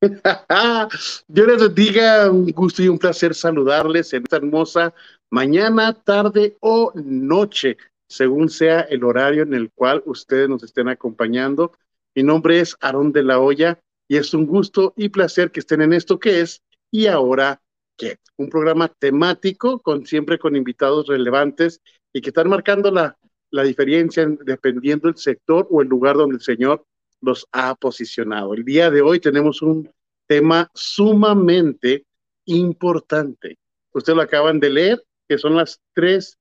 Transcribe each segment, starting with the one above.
Dios les bendiga, un gusto y un placer saludarles en esta hermosa mañana, tarde o noche, según sea el horario en el cual ustedes nos estén acompañando. Mi nombre es Aarón de la Hoya y es un gusto y placer que estén en esto que es y ahora qué, un programa temático con siempre con invitados relevantes y que están marcando la, la diferencia dependiendo del sector o el lugar donde el Señor los ha posicionado. El día de hoy tenemos un tema sumamente importante. Ustedes lo acaban de leer, que son las tres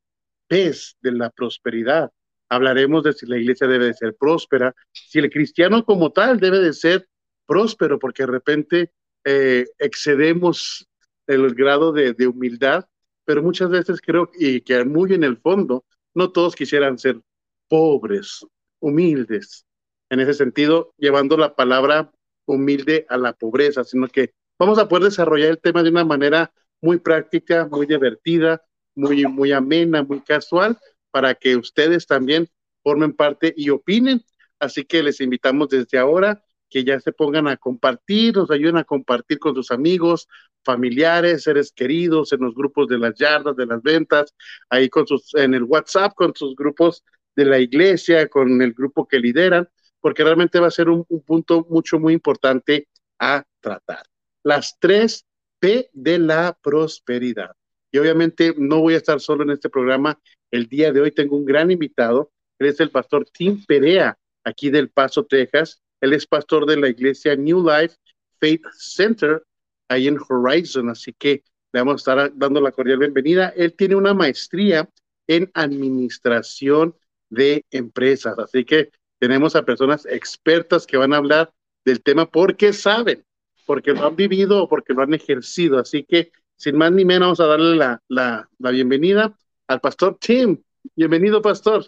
P's de la prosperidad. Hablaremos de si la iglesia debe de ser próspera, si el cristiano como tal debe de ser próspero, porque de repente eh, excedemos el grado de, de humildad, pero muchas veces creo y que muy en el fondo no todos quisieran ser pobres, humildes, en ese sentido, llevando la palabra humilde a la pobreza, sino que vamos a poder desarrollar el tema de una manera muy práctica, muy divertida, muy, muy amena, muy casual, para que ustedes también formen parte y opinen. Así que les invitamos desde ahora que ya se pongan a compartir, nos ayuden a compartir con sus amigos, familiares, seres queridos, en los grupos de las yardas, de las ventas, ahí con sus, en el WhatsApp, con sus grupos de la iglesia, con el grupo que lideran, porque realmente va a ser un, punto mucho, muy importante a tratar. Las tres P de la prosperidad. Y obviamente no voy a estar solo en este programa. El día de hoy tengo un gran invitado. Él es el pastor Tim Perea, aquí del Paso, Texas. Él es pastor de la iglesia New Life Faith Center, ahí en Horizon. Así que le vamos a estar dando la cordial bienvenida. Él tiene una maestría en administración de empresas. Así que tenemos a personas expertas que van a hablar del tema porque saben, porque lo han vivido o porque lo han ejercido. Así que, sin más ni menos, vamos a darle la, la, la bienvenida al pastor Tim. Bienvenido, pastor.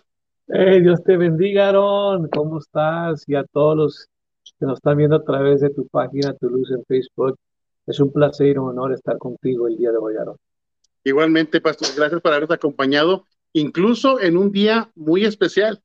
Hey, Dios te bendiga, Aaron. ¿Cómo estás? Y a todos los que nos están viendo a través de tu página, tu luz en Facebook. Es un placer y un honor estar contigo el día de hoy, Aaron. Igualmente, pastor, gracias por habernos acompañado, incluso en un día muy especial.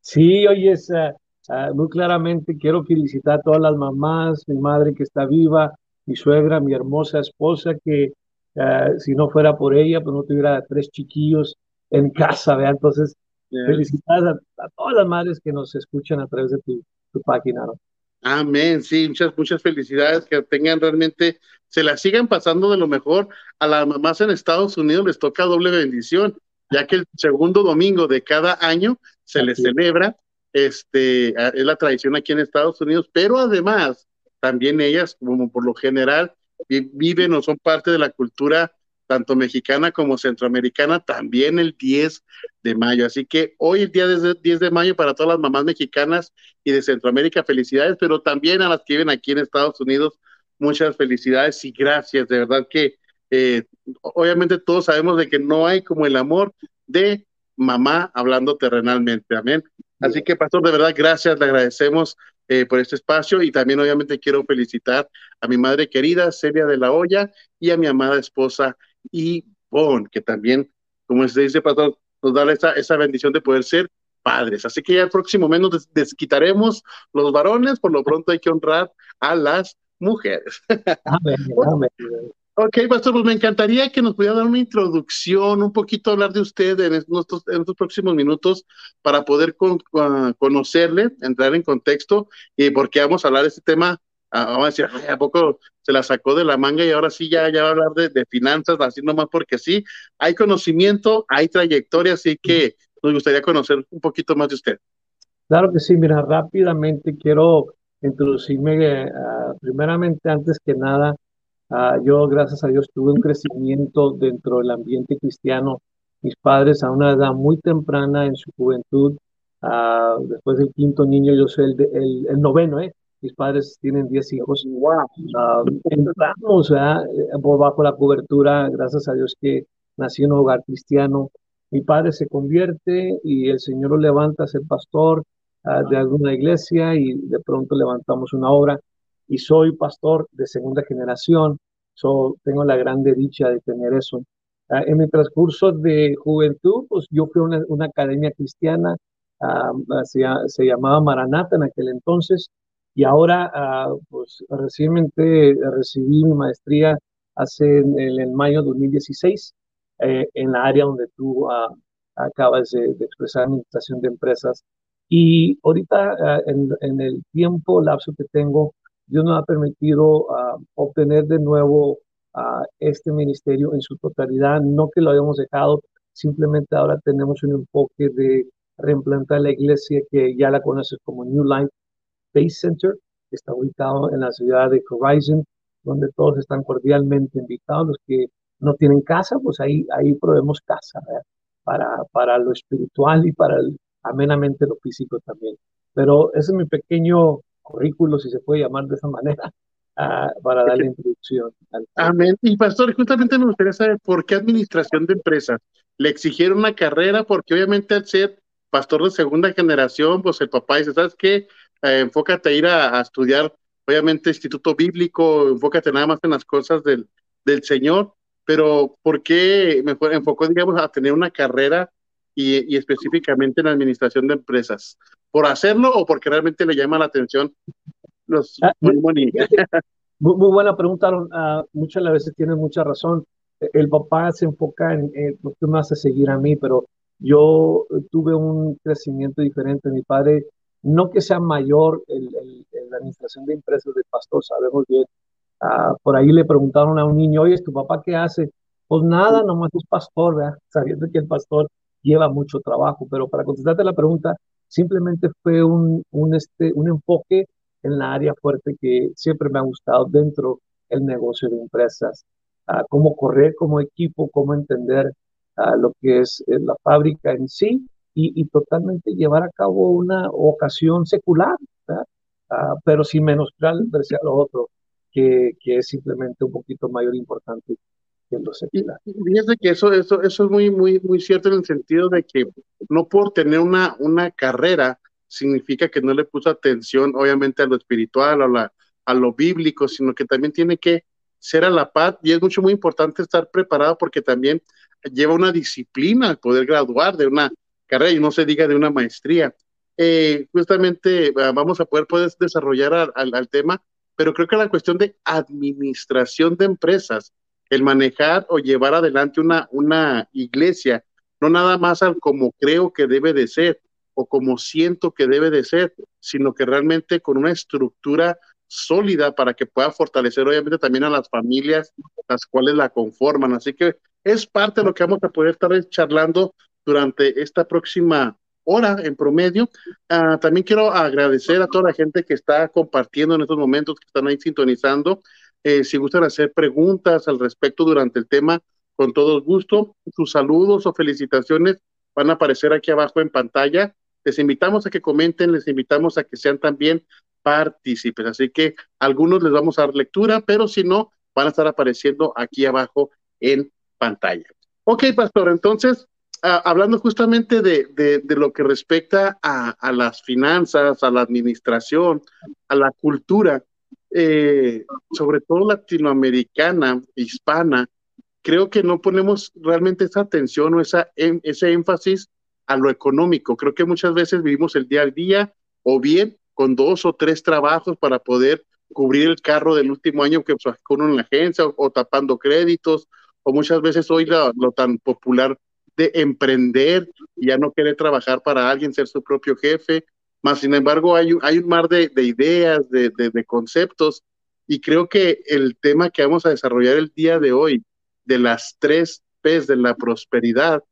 Sí, oye, es, uh, muy claramente quiero felicitar a todas las mamás, mi madre que está viva, mi suegra, mi hermosa esposa, que uh, si no fuera por ella, pues no tuviera tres chiquillos en casa, ¿verdad? Entonces, felicidades a, todas las madres que nos escuchan a través de tu, tu página, ¿no? Amén, sí, muchas, muchas felicidades, que tengan realmente, se la sigan pasando de lo mejor. A las mamás en Estados Unidos les toca doble bendición, ya que el segundo domingo de cada año se les celebra, este, es la tradición aquí en Estados Unidos, pero además también ellas, como por lo general, viven o son parte de la cultura tanto mexicana como centroamericana, también el 10 de mayo. Así que hoy el día de 10 de mayo para todas las mamás mexicanas y de Centroamérica, felicidades, pero también a las que viven aquí en Estados Unidos, muchas felicidades y gracias. De verdad que eh, obviamente todos sabemos de que no hay como el amor de mamá hablando terrenalmente. Amén. Así que, pastor, de verdad, gracias, le agradecemos eh, por este espacio y también obviamente quiero felicitar a mi madre querida, Celia de la Hoya, y a mi amada esposa Ivonne, que también, como se dice, pastor, nos da esa, bendición de poder ser padres. Así que ya el próximo mes nos desquitaremos los varones, por lo pronto hay que honrar a las mujeres. Amén. Ok, Pastor, pues me encantaría que nos pudiera dar una introducción, un poquito hablar de usted en estos, próximos minutos para poder conocerle, entrar en contexto y porque vamos a hablar de este tema. Ah, vamos a decir, ¿a poco se la sacó de la manga y ahora sí ya, ya va a hablar de, de finanzas, así nomás porque sí? Hay conocimiento, hay trayectoria, así que nos gustaría conocer un poquito más de usted. Claro que sí, mira, rápidamente quiero introducirme, eh, primeramente, antes que nada, Ah, yo, gracias a Dios, tuve un crecimiento dentro del ambiente cristiano. Mis padres a una edad muy temprana en su juventud, uh, después del quinto niño, yo soy el, el, noveno, ¿eh? Mis padres tienen diez hijos. Wow. entramos por bajo la cobertura, gracias a Dios que nací en un hogar cristiano. Mi padre se convierte y el Señor lo levanta a ser pastor de alguna iglesia y de pronto levantamos una obra y soy pastor de segunda generación, so, tengo la grande dicha de tener eso. Ah, en mi transcurso de juventud, pues yo fui a una, una, academia cristiana, uh, se, se, llamaba Maranata en aquel entonces, Y ahora, ah, pues recientemente recibí mi maestría hace en, en mayo de 2016 eh, en la área donde tú acabas de, expresar administración de empresas. Y ahorita, ah, en, el tiempo, lapso que tengo, Dios nos ha permitido obtener de nuevo este ministerio en su totalidad. No que lo hayamos dejado, simplemente ahora tenemos un enfoque de reimplantar la iglesia que ya la conoces como New Life Space Center, que está ubicado en la ciudad de Horizon, donde todos están cordialmente invitados. Los que no tienen casa, pues ahí, ahí probemos casa, Para, para lo espiritual y para el, amenamente lo físico también. Pero ese es mi pequeño currículo, si se puede llamar de esa manera, ah, para dar la introducción. Amén. Y pastor, justamente me gustaría saber por qué administración de empresas. Le exigieron una carrera porque obviamente al ser pastor de segunda generación, pues el papá dice, ¿sabes qué? Eh, enfócate a ir a, estudiar, obviamente, instituto bíblico, enfócate nada más en las cosas del, del Señor, pero ¿por qué me enfocó, digamos, a tener una carrera y, específicamente en administración de empresas? ¿Por hacerlo o porque realmente le llama la atención los ah, muy, muy, buena pregunta, uh, muchas veces tienes mucha razón. El papá se enfoca en, lo que me hace seguir a mí, pero yo tuve un crecimiento diferente. Mi padre, no que sea mayor en la administración de empresas de pastor, sabemos bien. Ah, por ahí le preguntaron a un niño, oye, ¿tu papá qué hace? Pues nada, nomás es pastor, ¿verdad? sabiendo que el pastor lleva mucho trabajo. Pero para contestarte la pregunta, simplemente fue un, un, este, un enfoque en la área fuerte que siempre me ha gustado dentro del negocio de empresas. Ah, cómo correr como equipo, cómo entender a lo que es eh, la fábrica en sí y, totalmente llevar a cabo una ocasión secular, uh, pero sin menospreciar lo otro, que, que, es simplemente un poquito mayor importante fíjese que eso, eso, eso es muy, muy, muy cierto en el sentido de que no por tener una, una carrera significa que no le puso atención, obviamente, a lo espiritual, a, la, a lo bíblico, sino que también tiene que ser a la paz y es mucho, muy importante estar preparado porque también lleva una disciplina poder graduar de una carrera y no se diga de una maestría. Eh, justamente vamos a poder, poder desarrollar al, tema, pero creo que la cuestión de administración de empresas, el manejar o llevar adelante una, una iglesia, no nada más al como creo que debe de ser o como siento que debe de ser, sino que realmente con una estructura sólida para que pueda fortalecer obviamente también a las familias las cuales la conforman. Así que es parte de lo que vamos a poder estar charlando durante esta próxima hora en promedio. Ah, también quiero agradecer a toda la gente que está compartiendo en estos momentos, que están ahí sintonizando. Eh, si gustan hacer preguntas al respecto durante el tema, con todo gusto, sus saludos o felicitaciones van a aparecer aquí abajo en pantalla. Les invitamos a que comenten, les invitamos a que sean también partícipes. Así que algunos les vamos a dar lectura, pero si no, van a estar apareciendo aquí abajo en pantalla. Ok, pastor, entonces, ah, hablando justamente de, de, lo que respecta a, a, las finanzas, a la administración, a la cultura, eh, sobre todo latinoamericana, hispana, creo que no ponemos realmente esa atención o esa, ese énfasis a lo económico. Creo que muchas veces vivimos el día al día o bien con dos o tres trabajos para poder cubrir el carro del último año que sacó uno en la agencia o tapando créditos o muchas veces hoy lo, tan popular de emprender ya no querer trabajar para alguien, ser su propio jefe, más sin embargo hay, hay un mar de, ideas, de, de, conceptos, y creo que el tema que vamos a desarrollar el día de hoy, de las tres P's de la prosperidad,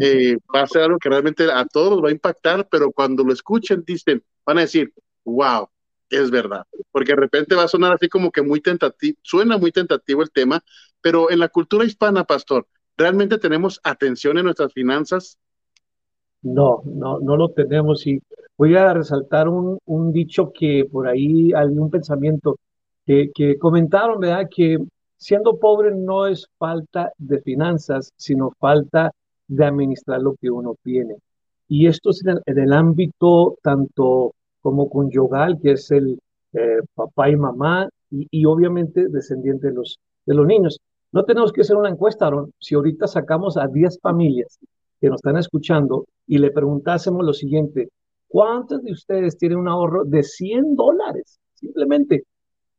eh, va a ser algo que realmente a todos va a impactar, pero cuando lo escuchen dicen, van a decir, wow, es verdad, porque de repente va a sonar así como que muy tentativo, suena muy tentativo el tema, pero en la cultura hispana, pastor, ¿realmente tenemos atención en nuestras finanzas? No, no, no lo tenemos. Y voy a resaltar un, un dicho que por ahí hay un pensamiento que, que comentaron, ¿verdad? Que siendo pobre no es falta de finanzas, sino falta de administrar lo que uno tiene. Y esto es en el, ámbito tanto como conyugal, que es el eh, papá y mamá, y, y, obviamente descendiente de los, de los niños. No tenemos que hacer una encuesta, Aaron. Si ahorita sacamos a 10 familias que nos están escuchando y le preguntásemos lo siguiente, ¿cuántos de ustedes tienen un ahorro de 100 dólares simplemente,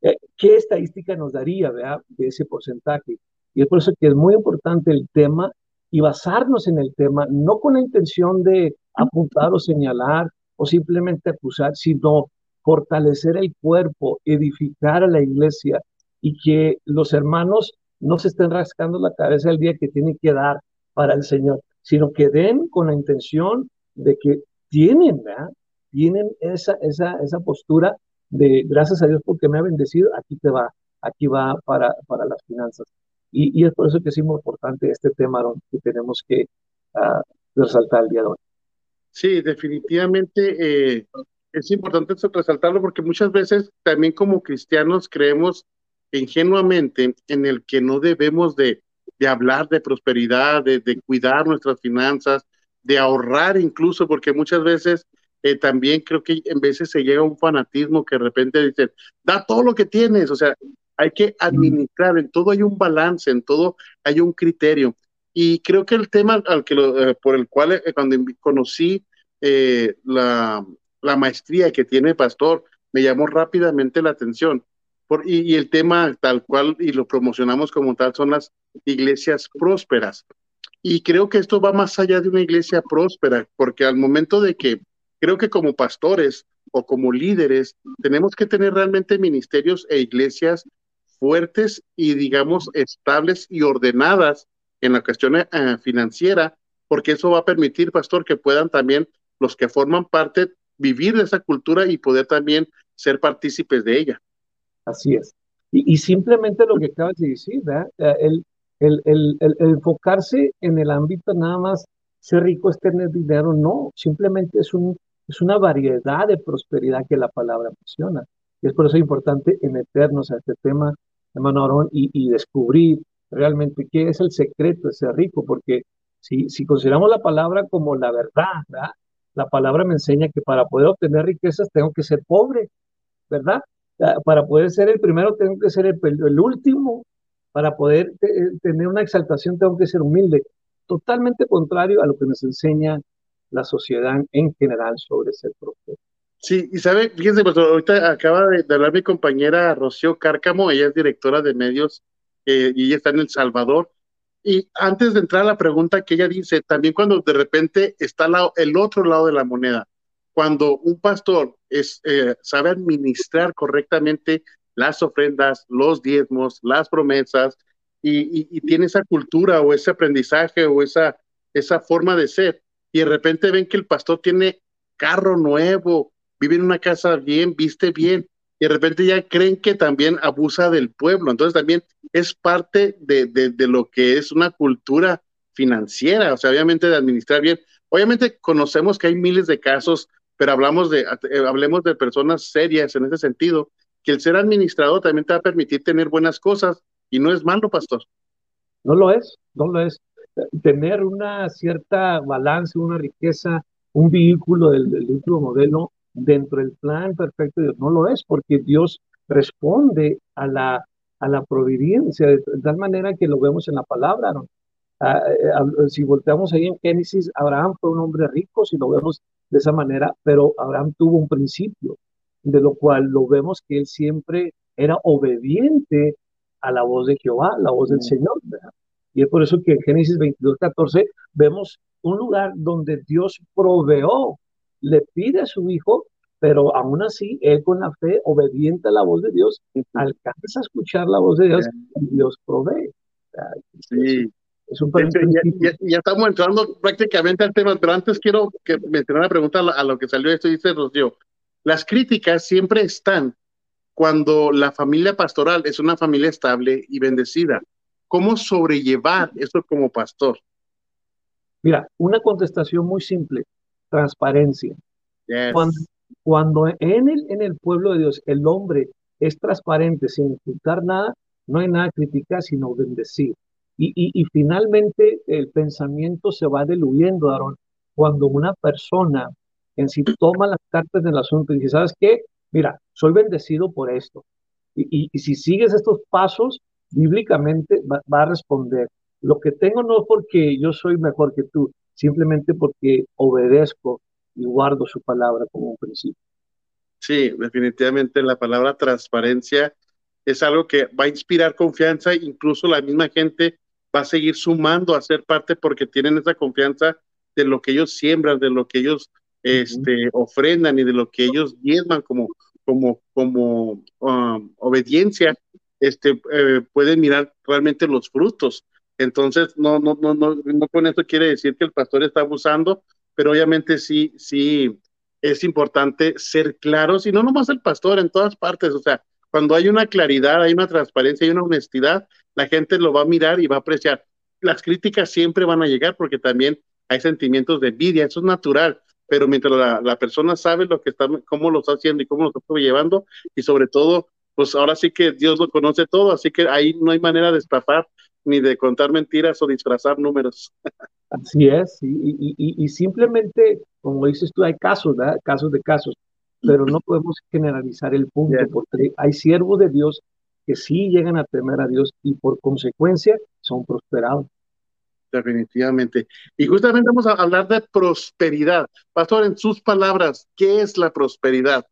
eh, ¿qué estadística nos daría de ese porcentaje? Y es por eso que es muy importante el tema y basarnos en el tema, no con la intención de apuntar o señalar o simplemente acusar, sino fortalecer el cuerpo, edificar a la iglesia y que los hermanos no se estén rascando la cabeza el día que tienen que dar para el Señor, sino que den con la intención de que tienen, ¿verdad? Tienen esa, esa, esa postura de gracias a Dios porque me ha bendecido, aquí te va, aquí va para, para las finanzas. Y, y es por eso que es muy importante este tema que tenemos que uh, resaltar el día de hoy. Sí, definitivamente eh, es importante resaltarlo porque muchas veces también como cristianos creemos ingenuamente en el que no debemos de, de hablar de prosperidad, de, de, cuidar nuestras finanzas, de ahorrar incluso, porque muchas veces eh, también creo que en veces se llega a un fanatismo que de repente dicen, da todo lo que tienes, o sea, hay que administrar, en todo hay un balance, en todo hay un criterio. Y creo que el tema al que lo, eh, por el cual eh, cuando conocí la, la, maestría que tiene Pastor, me llamó rápidamente la atención. Por, y, y, el tema tal cual, y lo promocionamos como tal, son las iglesias prósperas. Y creo que esto va más allá de una iglesia próspera, porque al momento de que creo que como pastores o como líderes tenemos que tener realmente ministerios e iglesias fuertes y digamos estables y ordenadas en la cuestión eh, financiera, porque eso va a permitir, pastor, que puedan también los que forman parte vivir de esa cultura y poder también ser partícipes de ella. Así es. Y, simplemente lo que acabas de decir. Eh, el, el, el, enfocarse en el ámbito nada más ser rico es dinero, no, simplemente es un es una variedad de prosperidad que la palabra menciona. Y es por eso importante meternos a este tema, hermano Aarón, y, descubrir realmente qué es el secreto de ser rico, porque si, si consideramos la palabra como la verdad, ¿verdad? la palabra me enseña que para poder obtener riquezas tengo que ser pobre, ¿verdad? Para poder ser el primero tengo que ser el, el último, para poder tener una exaltación tengo que ser humilde. Totalmente contrario a lo que nos enseña la sociedad en general sobre ese proceso. Sí, y sabe, fíjense, pues ahorita acaba de, hablar mi compañera Rocío Cárcamo, ella es directora de medios eh, y ella está en El Salvador. Y antes de entrar a la pregunta que ella dice, también cuando de repente está el otro lado de la moneda, cuando un pastor es, eh, sabe administrar correctamente las ofrendas, los diezmos, las promesas, y, tiene esa cultura o ese aprendizaje o esa, esa forma de ser, y de repente ven que el pastor tiene carro nuevo, vive en una casa bien, viste bien, y de repente ya creen que también abusa del pueblo. Entonces también es parte de, de, lo que es una cultura financiera, o sea, obviamente de administrar bien. Obviamente conocemos que hay miles de casos, pero hablamos de, eh, hablemos de personas serias en ese sentido, que el ser administrador también te va a permitir tener buenas cosas y no es malo, pastor. No lo es, no lo es tener una cierta balance, una riqueza, un vehículo del, último modelo dentro del plan perfecto de Dios. No lo es porque Dios responde a la, a la providencia de, tal manera que lo vemos en la palabra. Ah, eh, si volteamos ahí en Génesis, Abraham fue un hombre rico, si lo vemos de esa manera, pero Abraham tuvo un principio, de lo cual lo vemos que él siempre era obediente a la voz de Jehová, la voz del Señor. ¿verdad? Y es por eso que en Génesis 22, 14 vemos un lugar donde Dios proveó, le pide a su hijo, pero aún así él con la fe, obediente a la voz de Dios, alcanza a escuchar la voz de Dios y Dios provee. Sí. Es un ya, ya, estamos entrando prácticamente al tema, pero antes quiero que mencionar una pregunta a lo que salió esto, dice Rocío. Las críticas siempre están cuando la familia pastoral es una familia estable y bendecida ¿Cómo sobrellevar eso como pastor? Mira, una contestación muy simple, transparencia. Cuando, en, el, en el pueblo de Dios el hombre es transparente sin ocultar nada, no hay nada criticar, sino bendecir. Y, y, finalmente el pensamiento se va diluyendo, Aaron, cuando una persona en sí toma las cartas del asunto y dice, ¿sabes qué? Mira, soy bendecido por esto. Y, y, si sigues estos pasos, bíblicamente va, a responder, lo que tengo no es porque yo soy mejor que tú, simplemente porque obedezco y guardo su palabra como un principio. Sí, definitivamente la palabra transparencia es algo que va a inspirar confianza, incluso la misma gente va a seguir sumando a ser parte porque tienen esa confianza de lo que ellos siembran, de lo que ellos este, ofrendan y de lo que ellos diezman como, como, como um, obediencia, este, eh, pueden mirar realmente los frutos. Entonces, no, no, no, no, no con esto quiere decir que el pastor está abusando, pero obviamente sí, sí es importante ser claros, y no nomás el pastor, en todas partes, o sea, cuando hay una claridad, hay una transparencia, hay una honestidad, la gente lo va a mirar y va a apreciar. Las críticas siempre van a llegar porque también hay sentimientos de envidia, eso es natural, pero mientras la, persona sabe lo que está, cómo lo está haciendo y cómo lo está llevando, y sobre todo, pues ahora sí que Dios lo conoce todo, así que ahí no hay manera de estafar ni de contar mentiras o disfrazar números. Así es, y, simplemente, como dices tú, hay casos, ¿verdad? Casos de casos, pero no podemos generalizar el punto, porque hay siervos de Dios que sí llegan a temer a Dios y por consecuencia son prosperados definitivamente. Y justamente vamos a hablar de prosperidad. Pastor, en sus palabras, ¿qué es la prosperidad?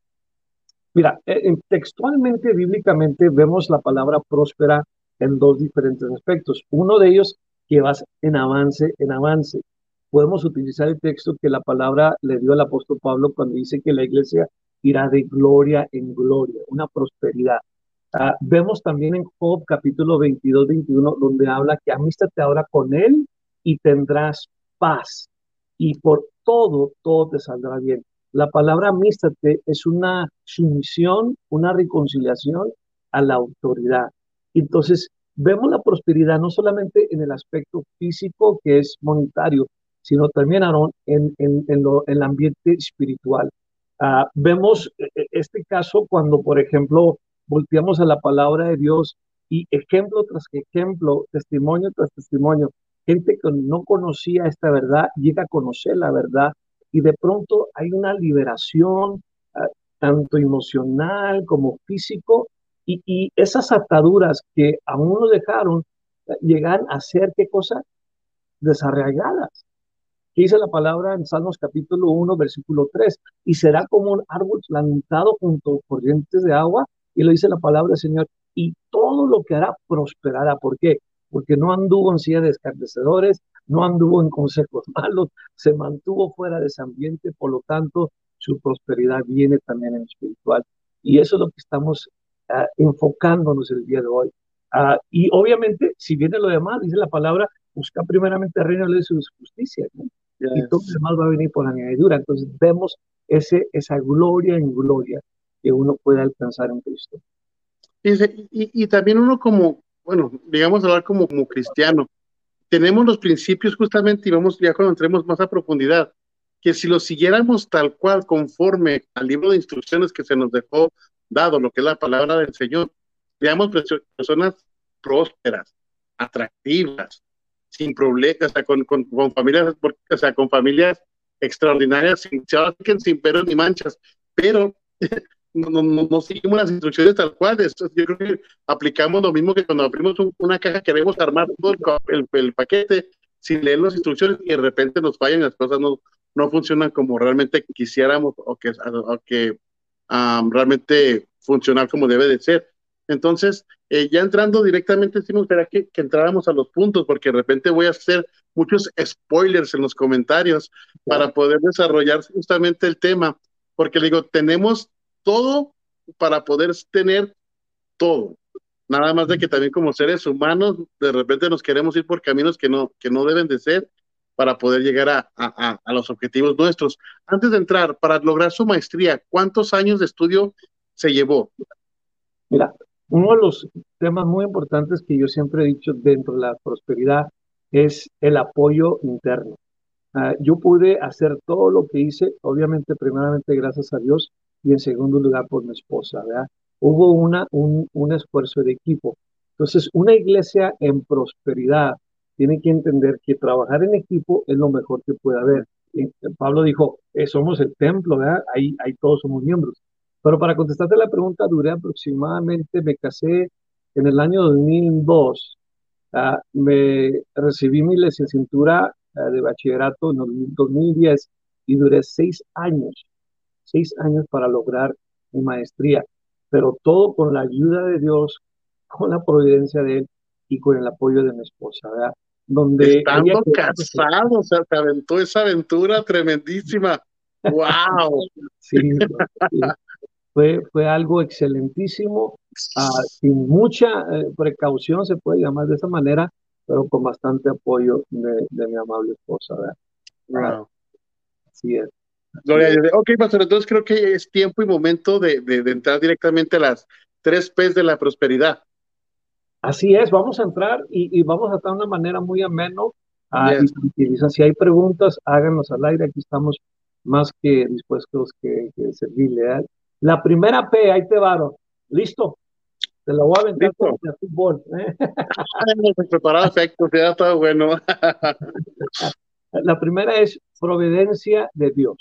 Mira, eh, textualmente, bíblicamente, vemos la palabra próspera en dos diferentes aspectos. Uno de ellos que va en avance, en avance. Podemos utilizar el texto que la palabra le dio el apóstol Pablo cuando dice que la iglesia irá de gloria en gloria, una prosperidad. Ah, vemos también en Job capítulo 22, 21, donde habla que amístate ahora con él y tendrás paz. Y por todo, todo te saldrá bien. La palabra amístate es una sumisión, una reconciliación a la autoridad. Entonces, vemos la prosperidad no solamente en el aspecto físico, que es monetario, sino también, Aaron, en, en, el ambiente espiritual. Ah, vemos eh, este caso cuando, por ejemplo, volteamos a la palabra de Dios y ejemplo tras ejemplo, testimonio tras testimonio, gente que no conocía esta verdad llega a conocer la verdad y de pronto hay una liberación ah, tanto emocional como físico y, esas ataduras que aún no dejaron ah, llegan a ser qué cosa desarraigadas. Que dice la palabra en Salmos capítulo 1, versículo 3, y será como un árbol plantado junto a corrientes de agua, y lo dice la palabra del Señor, y todo lo que hará prosperará. ¿Por qué? porque no anduvo en silla de escarnecedores, no anduvo en consejos malos, se mantuvo fuera de ese ambiente, por lo tanto, su prosperidad viene también en espiritual. Y eso es lo que estamos ah, enfocándonos el día de hoy. Ah, y obviamente, si viene lo demás, dice la palabra, busca primeramente el reino de su justicia, y todo lo demás va a venir por añadidura. Entonces vemos ese, esa gloria en gloria que uno puede alcanzar en Cristo. y, y, también uno como, bueno, digamos hablar como, como cristiano, tenemos los principios justamente y vamos ya cuando entremos más a profundidad, que si los siguiéramos tal cual, conforme al libro de instrucciones que se nos dejó dado, lo que es la palabra del Señor, veamos personas prósperas, atractivas, sin problemas, o sea, con, con, familias, o sea, con familias extraordinarias, sin, sin peros ni manchas, pero no, no, no, seguimos las instrucciones tal cual. yo creo que aplicamos lo mismo que cuando abrimos una caja, queremos armar todo el, el, paquete sin leer las instrucciones y de repente nos fallan, las cosas no, no funcionan como realmente quisiéramos o que, o que realmente funcionar como debe de ser. Entonces, eh, ya entrando directamente, sí me gustaría que, que, entráramos a los puntos, porque de repente voy a hacer muchos spoilers en los comentarios para poder desarrollar justamente el tema, porque le digo, tenemos todo para poder tener todo. Nada más de que también como seres humanos, de repente nos queremos ir por caminos que no, que no deben de ser para poder llegar a, a, a los objetivos nuestros. Antes de entrar, para lograr su maestría, ¿cuántos años de estudio se llevó? Mira, uno de los temas muy importantes que yo siempre he dicho dentro de la prosperidad es el apoyo interno. Ah, yo pude hacer todo lo que hice, obviamente, primeramente gracias a Dios, y en segundo lugar por mi esposa, ¿verdad? Hubo una, un, un esfuerzo de equipo. Entonces, una iglesia en prosperidad tiene que entender que trabajar en equipo es lo mejor que puede haber. Pablo dijo, eh, somos el templo, ¿verdad? Ahí, ahí todos somos miembros. Pero para contestarte la pregunta, duré aproximadamente, me casé en el año 2002, ah, me recibí mi licenciatura ah, de bachillerato en el 2010 y duré seis años seis años para lograr mi maestría, pero todo con la ayuda de Dios, con la providencia de Él y con el apoyo de mi esposa, ¿verdad? Donde Estando casado, o sea, te aventó esa aventura tremendísima. ¡Wow! sí, Fue, fue algo excelentísimo, ah, sin mucha eh, precaución, se puede llamar de esa manera, pero con bastante apoyo de, mi amable esposa, ¿verdad? Wow. Así es. Gloria. Ok, pastor, entonces creo que es tiempo y momento de, de, entrar directamente a las tres P's de la prosperidad. Así es, vamos a entrar y, y vamos a estar de una manera muy ameno. Uh, y, si hay preguntas, háganos al aire, aquí estamos más que dispuestos que, que servirle. ¿eh? La primera P, ahí te varo. ¿Listo? Te la voy a aventar con el fútbol. ¿eh? Preparado, efecto, ya está bueno. la primera es providencia de Dios.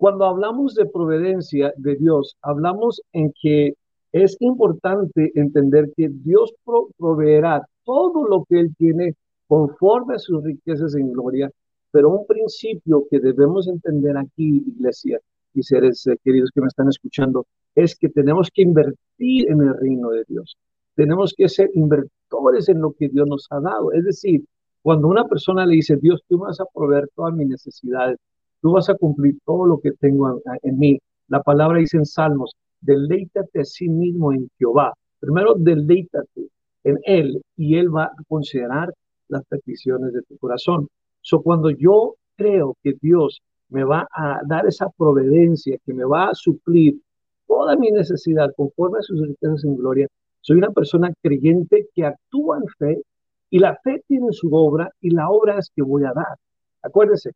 Cuando hablamos de providencia de Dios, hablamos en que es importante entender que Dios proveerá todo lo que Él tiene conforme a sus riquezas en gloria, pero un principio que debemos entender aquí, iglesia y seres eh, queridos que me están escuchando, es que tenemos que invertir en el reino de Dios. Tenemos que ser inversores en lo que Dios nos ha dado. Es decir, cuando una persona le dice, Dios, tú vas a proveer todas mis necesidades, tú vas a cumplir todo lo que tengo en, mí. La palabra dice en Salmos, deleítate a sí mismo en Jehová. Primero, deleítate en Él y Él va a considerar las peticiones de tu corazón. So, cuando yo creo que Dios me va a dar esa providencia, que me va a suplir toda mi necesidad conforme a sus riquezas en gloria, soy una persona creyente que actúa en fe y la fe tiene su obra y la obra es que voy a dar. Acuérdense,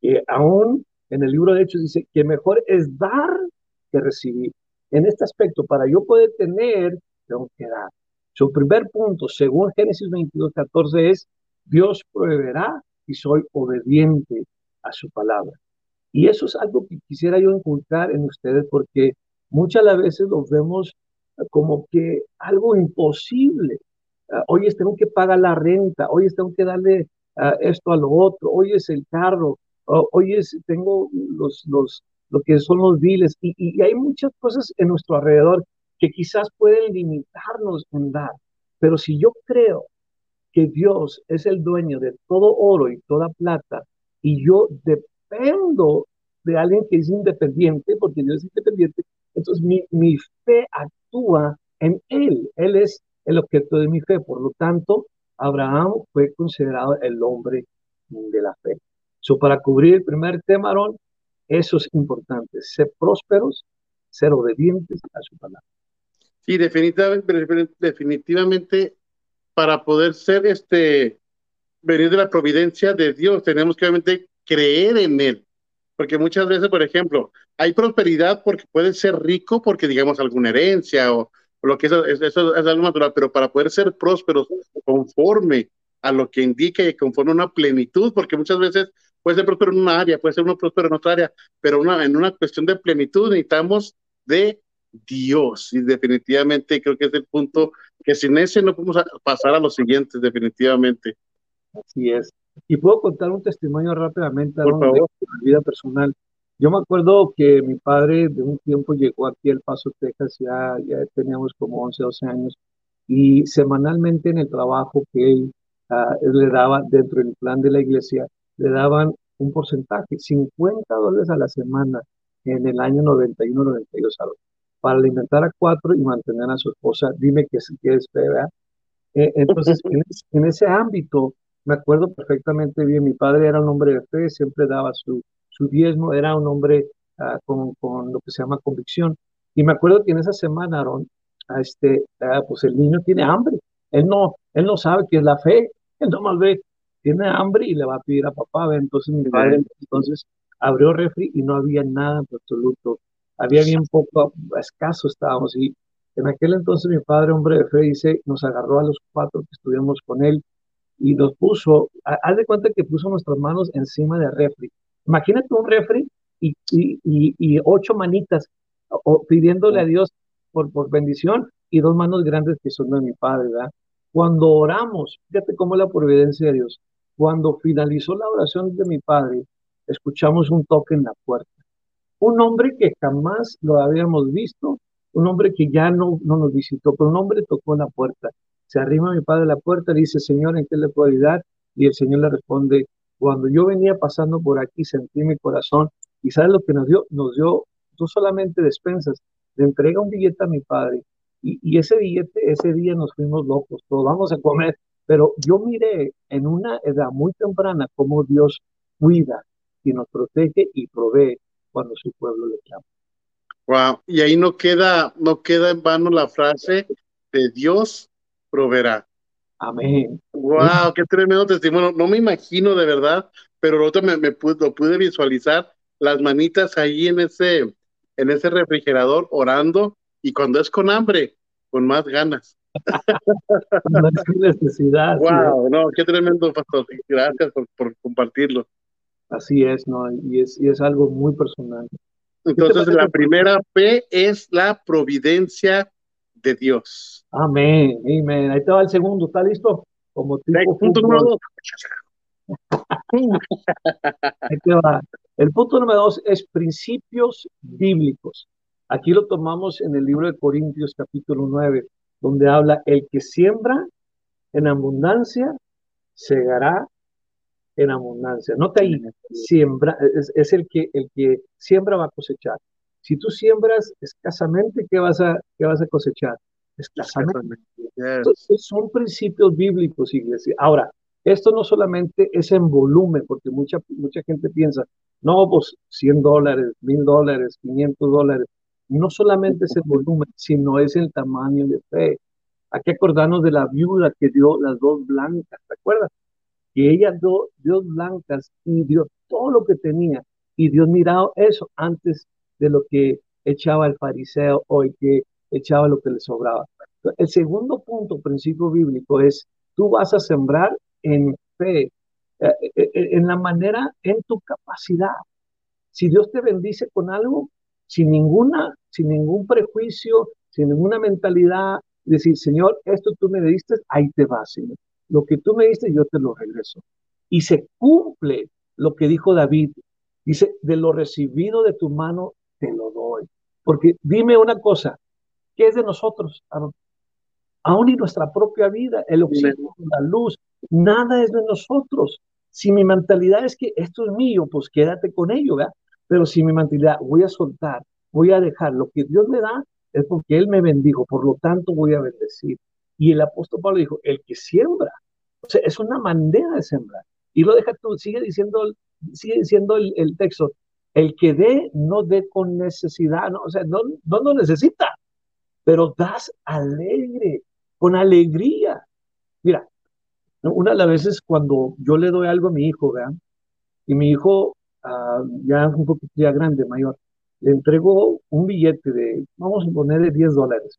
que aún en el libro de Hechos dice que mejor es dar que recibir. En este aspecto, para yo poder tener, tengo que dar. Su primer punto, según Génesis 22, 14, es Dios proveerá y soy obediente a su palabra. Y eso es algo que quisiera yo inculcar en ustedes porque muchas veces lo vemos como que algo imposible. Uh, oye, tengo que pagar la renta, oye, tengo que darle uh, esto a lo otro, oye, es el carro, hoy tengo los, los, lo que son los biles, y, hay muchas cosas en nuestro alrededor que quizás pueden limitarnos en dar, pero si yo creo que Dios es el dueño de todo oro y toda plata, y yo dependo de alguien que es independiente, porque Dios es independiente, entonces mi, mi fe actúa en Él, Él es el objeto de mi fe, por lo tanto, Abraham fue considerado el hombre de la fe. So, para cubrir el primer tema, Aaron, eso es importante, ser prósperos, ser obedientes a su palabra. Sí, definitivamente, definitivamente para poder ser este, venir de la providencia de Dios, tenemos que obviamente creer en Él. Porque muchas veces, por ejemplo, hay prosperidad porque puede ser rico porque digamos alguna herencia o, lo que eso, eso es algo natural, pero para poder ser prósperos conforme a lo que indica y conforme a una plenitud, porque muchas veces puede ser próspero en una área, puede ser uno próspero en otra área, pero una, en una cuestión de plenitud necesitamos de Dios. Y definitivamente creo que es el punto que sin ese no podemos pasar a los siguientes, definitivamente. Así es. Y puedo contar un testimonio rápidamente Por favor. de mi vida personal. Yo me acuerdo que mi padre de un tiempo llegó aquí al Paso, Texas, ya, ya teníamos como 11, 12 años, y semanalmente en el trabajo que él, uh, él le daba dentro del plan de la iglesia, le daban un porcentaje, 50 dólares a la semana en el año 91-92, para alimentar a cuatro y mantener a su esposa. Dime que si quieres fe, eh, entonces, en, ese ámbito, me acuerdo perfectamente bien, mi padre era un hombre de fe, siempre daba su, su diezmo, era un hombre uh, con, con, lo que se llama convicción. Y me acuerdo que en esa semana, Aaron, a este, uh, pues el niño tiene hambre. Él no, él no sabe qué es la fe, él no más ve tiene hambre y le va a pedir a papá. Entonces mi padre entonces abrió refri y no había nada en absoluto. Había bien poco, escaso estábamos. Y en aquel entonces mi padre, hombre de fe, dice, nos agarró a los cuatro que estuvimos con él y nos puso, haz de cuenta que puso nuestras manos encima del refri. Imagínate un refri y, y, y, ocho manitas o, pidiéndole a Dios por, por bendición y dos manos grandes que son de mi padre, ¿verdad? Cuando oramos, fíjate cómo la providencia de Dios. Cuando finalizó la oración de mi padre, escuchamos un toque en la puerta. un hombre que jamás lo habíamos visto, un hombre que ya no, no nos visitó, pero un hombre tocó la puerta. Se arrima mi padre a la puerta, le dice, Señor, ¿en qué le puedo ayudar? Y el Señor le responde, cuando yo venía pasando por aquí, sentí mi corazón, y ¿sabes lo que nos dio? Nos dio no solamente despensas, le entrega un billete a mi padre, y, y ese billete, ese día nos fuimos locos, todos vamos a comer, pero yo miré en una edad muy temprana cómo Dios cuida y nos protege y provee cuando su pueblo le llama. Wow, y ahí no queda, no queda en vano la frase de Dios proveerá. Amén. Wow, qué tremendo testimonio. No me imagino de verdad, pero lo me, me pude, lo pude visualizar las manitas ahí en ese, en ese refrigerador orando y cuando es con hambre, con más ganas. No es necesidad. Wow, no, qué tremendo, pastor. Gracias por, por compartirlo. Así es, ¿no? Y es, y es algo muy personal. Entonces, la primera P es la providencia de Dios. Amén, amén. Ahí te va el segundo, ¿está listo? Como tipo punto número dos. Ahí te va. El punto número dos es principios bíblicos. Aquí lo tomamos en el libro de Corintios capítulo 9, donde habla el que siembra en abundancia, segará en abundancia. Nota ahí, siembra, es, el, que, el que siembra va a cosechar. Si tú siembras escasamente, ¿qué vas a, qué vas a cosechar? Escasamente. Entonces, son principios bíblicos, iglesia. Ahora, esto no solamente es en volumen, porque mucha, mucha gente piensa, no, pues 100 dólares, 1000 dólares, 500 dólares. No solamente es el volumen, sino es el tamaño de fe. Hay que acordarnos de la viuda que dio las dos blancas, ¿te acuerdas? que ella dio, Dios blancas y dio todo lo que tenía. Y Dios miraba eso antes de lo que echaba el fariseo o el que echaba lo que le sobraba. El segundo punto, principio bíblico, es tú vas a sembrar en fe, eh, eh, eh, en la manera, en tu capacidad. Si Dios te bendice con algo, sin ninguna, sin ningún prejuicio, sin ninguna mentalidad, decir, Señor, esto tú me diste, ahí te vas, Señor lo que tú me diste, yo te lo regreso. Y se cumple lo que dijo David. Dice, de lo recibido de tu mano, te lo doy. Porque dime una cosa, ¿qué es de nosotros? Aún y nuestra propia vida, el oxígeno, la luz, nada es de nosotros. Si mi mentalidad es que esto es mío, pues quédate con ello, ¿verdad? Pero si mi mentalidad, voy a soltar, voy a dejar lo que Dios me da, es porque Él me bendijo, por lo tanto voy a bendecir. Y el apóstol Pablo dijo, el que siembra, o sea, es una manera de sembrar. Y lo deja tú, sigue diciendo, sigue diciendo el, texto, el que dé, no dé con necesidad, no, o sea, no, no lo necesita, pero das alegre, con alegría. Mira, una de las veces cuando yo le doy algo a mi hijo, vean, y mi hijo uh, ya un poquito ya grande, mayor, le entrego un billete de, vamos a ponerle 10 dólares,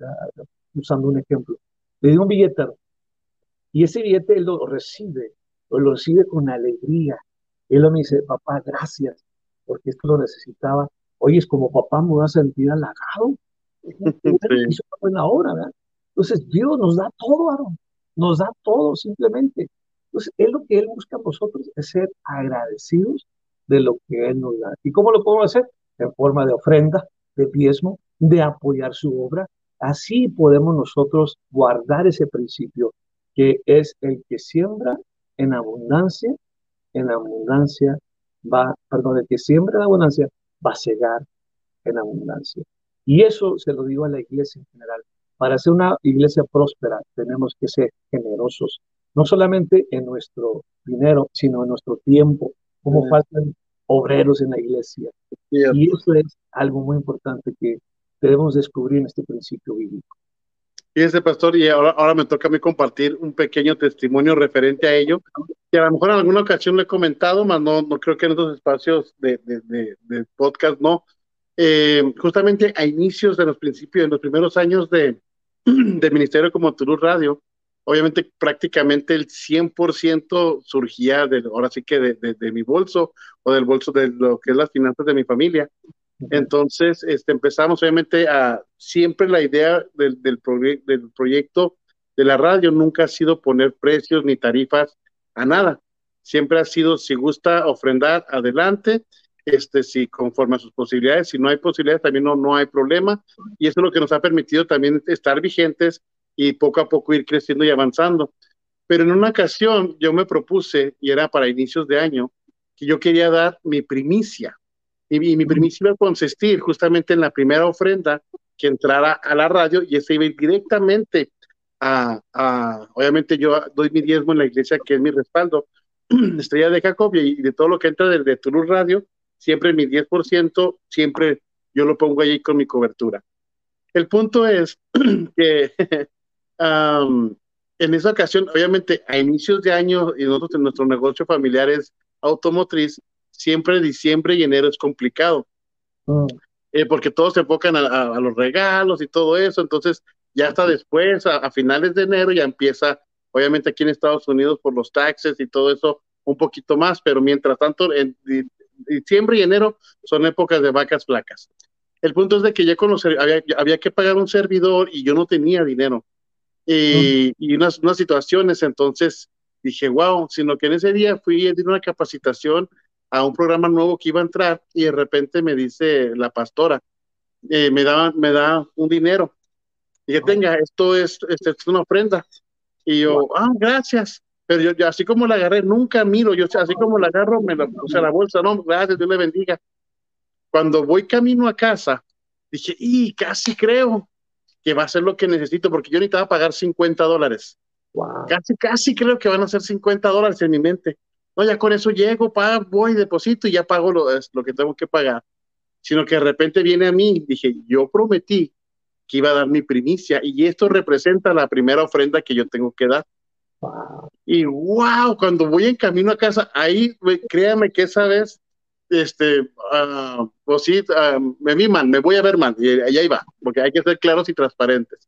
usando un ejemplo. Le di un billete y ese billete él lo recibe, lo recibe con alegría. Él me dice, papá, gracias, porque esto lo necesitaba. Oye, es como papá me voy a sentir halagado. Hizo una buena obra, ¿verdad? Entonces, Dios nos da todo, Aaron. Nos da todo simplemente. Entonces, él lo que Él busca a nosotros es ser agradecidos de lo que Él nos da. ¿Y cómo lo podemos hacer? En forma de ofrenda, de diezmo, de apoyar su obra, Así podemos nosotros guardar ese principio, que es el que siembra en abundancia, en abundancia va, perdón, el que siembra en abundancia va a cegar en abundancia. Y eso se lo digo a la iglesia en general. Para ser una iglesia próspera tenemos que ser generosos, no solamente en nuestro dinero, sino en nuestro tiempo, como faltan obreros en la iglesia. Y eso es algo muy importante que debemos descubrir en este principio bíblico. Fíjese, pastor, y ahora, ahora me toca a mí compartir un pequeño testimonio referente a ello, que a lo mejor en alguna ocasión le he comentado, mas no, no creo que en otros espacios de, de, de, podcast no. Eh, justamente a inicios de los principios, en los primeros años de, de Ministerio como Toulouse Radio, obviamente prácticamente el 100% surgía de, ahora sí que de, de, mi bolso o del bolso de lo que es las finanzas de mi familia. Entonces, este, empezamos obviamente a, siempre la idea del, del, del proyecto de la radio nunca ha sido poner precios ni tarifas a nada. Siempre ha sido, si gusta ofrendar, adelante. este, si conforme a sus posibilidades, si no hay posibilidades, también no, no hay problema. Y eso es lo que nos ha permitido también estar vigentes y poco a poco ir creciendo y avanzando. Pero en una ocasión yo me propuse, y era para inicios de año, que yo quería dar mi primicia. Y, mi primicia iba a consistir justamente en la primera ofrenda que entrara a la radio y ese iba directamente a, a, obviamente yo doy mi diezmo en la iglesia que es mi respaldo, Estrella de Jacob y de todo lo que entra desde Toulouse Radio, siempre mi 10%, siempre yo lo pongo ahí con mi cobertura. El punto es que en esa ocasión, obviamente a inicios de año y nosotros en nuestro negocio familiar es automotriz, siempre diciembre y enero es complicado. Mm. Eh, porque todos se enfocan a, los regalos y todo eso, entonces ya hasta después, a, finales de enero, ya empieza, obviamente aquí en Estados Unidos por los taxes y todo eso, un poquito más, pero mientras tanto, en diciembre y enero son épocas de vacas flacas. El punto es de que ya había, había que pagar un servidor y yo no tenía dinero. Y, y unas, unas situaciones, entonces dije, wow, sino que en ese día fui a una capacitación a un programa nuevo que iba a entrar y de repente me dice la pastora, eh, me, da, me da un dinero y que tenga, esto es, esto es una ofrenda. Y yo, ah, gracias. Pero yo, así como la agarré, nunca miro, yo así como la agarro, me la puse a la bolsa, no, gracias, Dios le bendiga. Cuando voy camino a casa, dije, y casi creo que va a ser lo que necesito, porque yo necesitaba pagar 50 dólares. Casi, casi creo que van a ser 50 dólares en mi mente. No, ya con eso llego, pago, voy, deposito y ya pago lo, lo que tengo que pagar. Sino que de repente viene a mí, dije, yo prometí que iba a dar mi primicia y esto representa la primera ofrenda que yo tengo que dar. Y wow, cuando voy en camino a casa, ahí créame que esa vez, este, uh, pues sí, uh, me vi mal, me voy a ver mal, y ahí va, porque hay que ser claros y transparentes.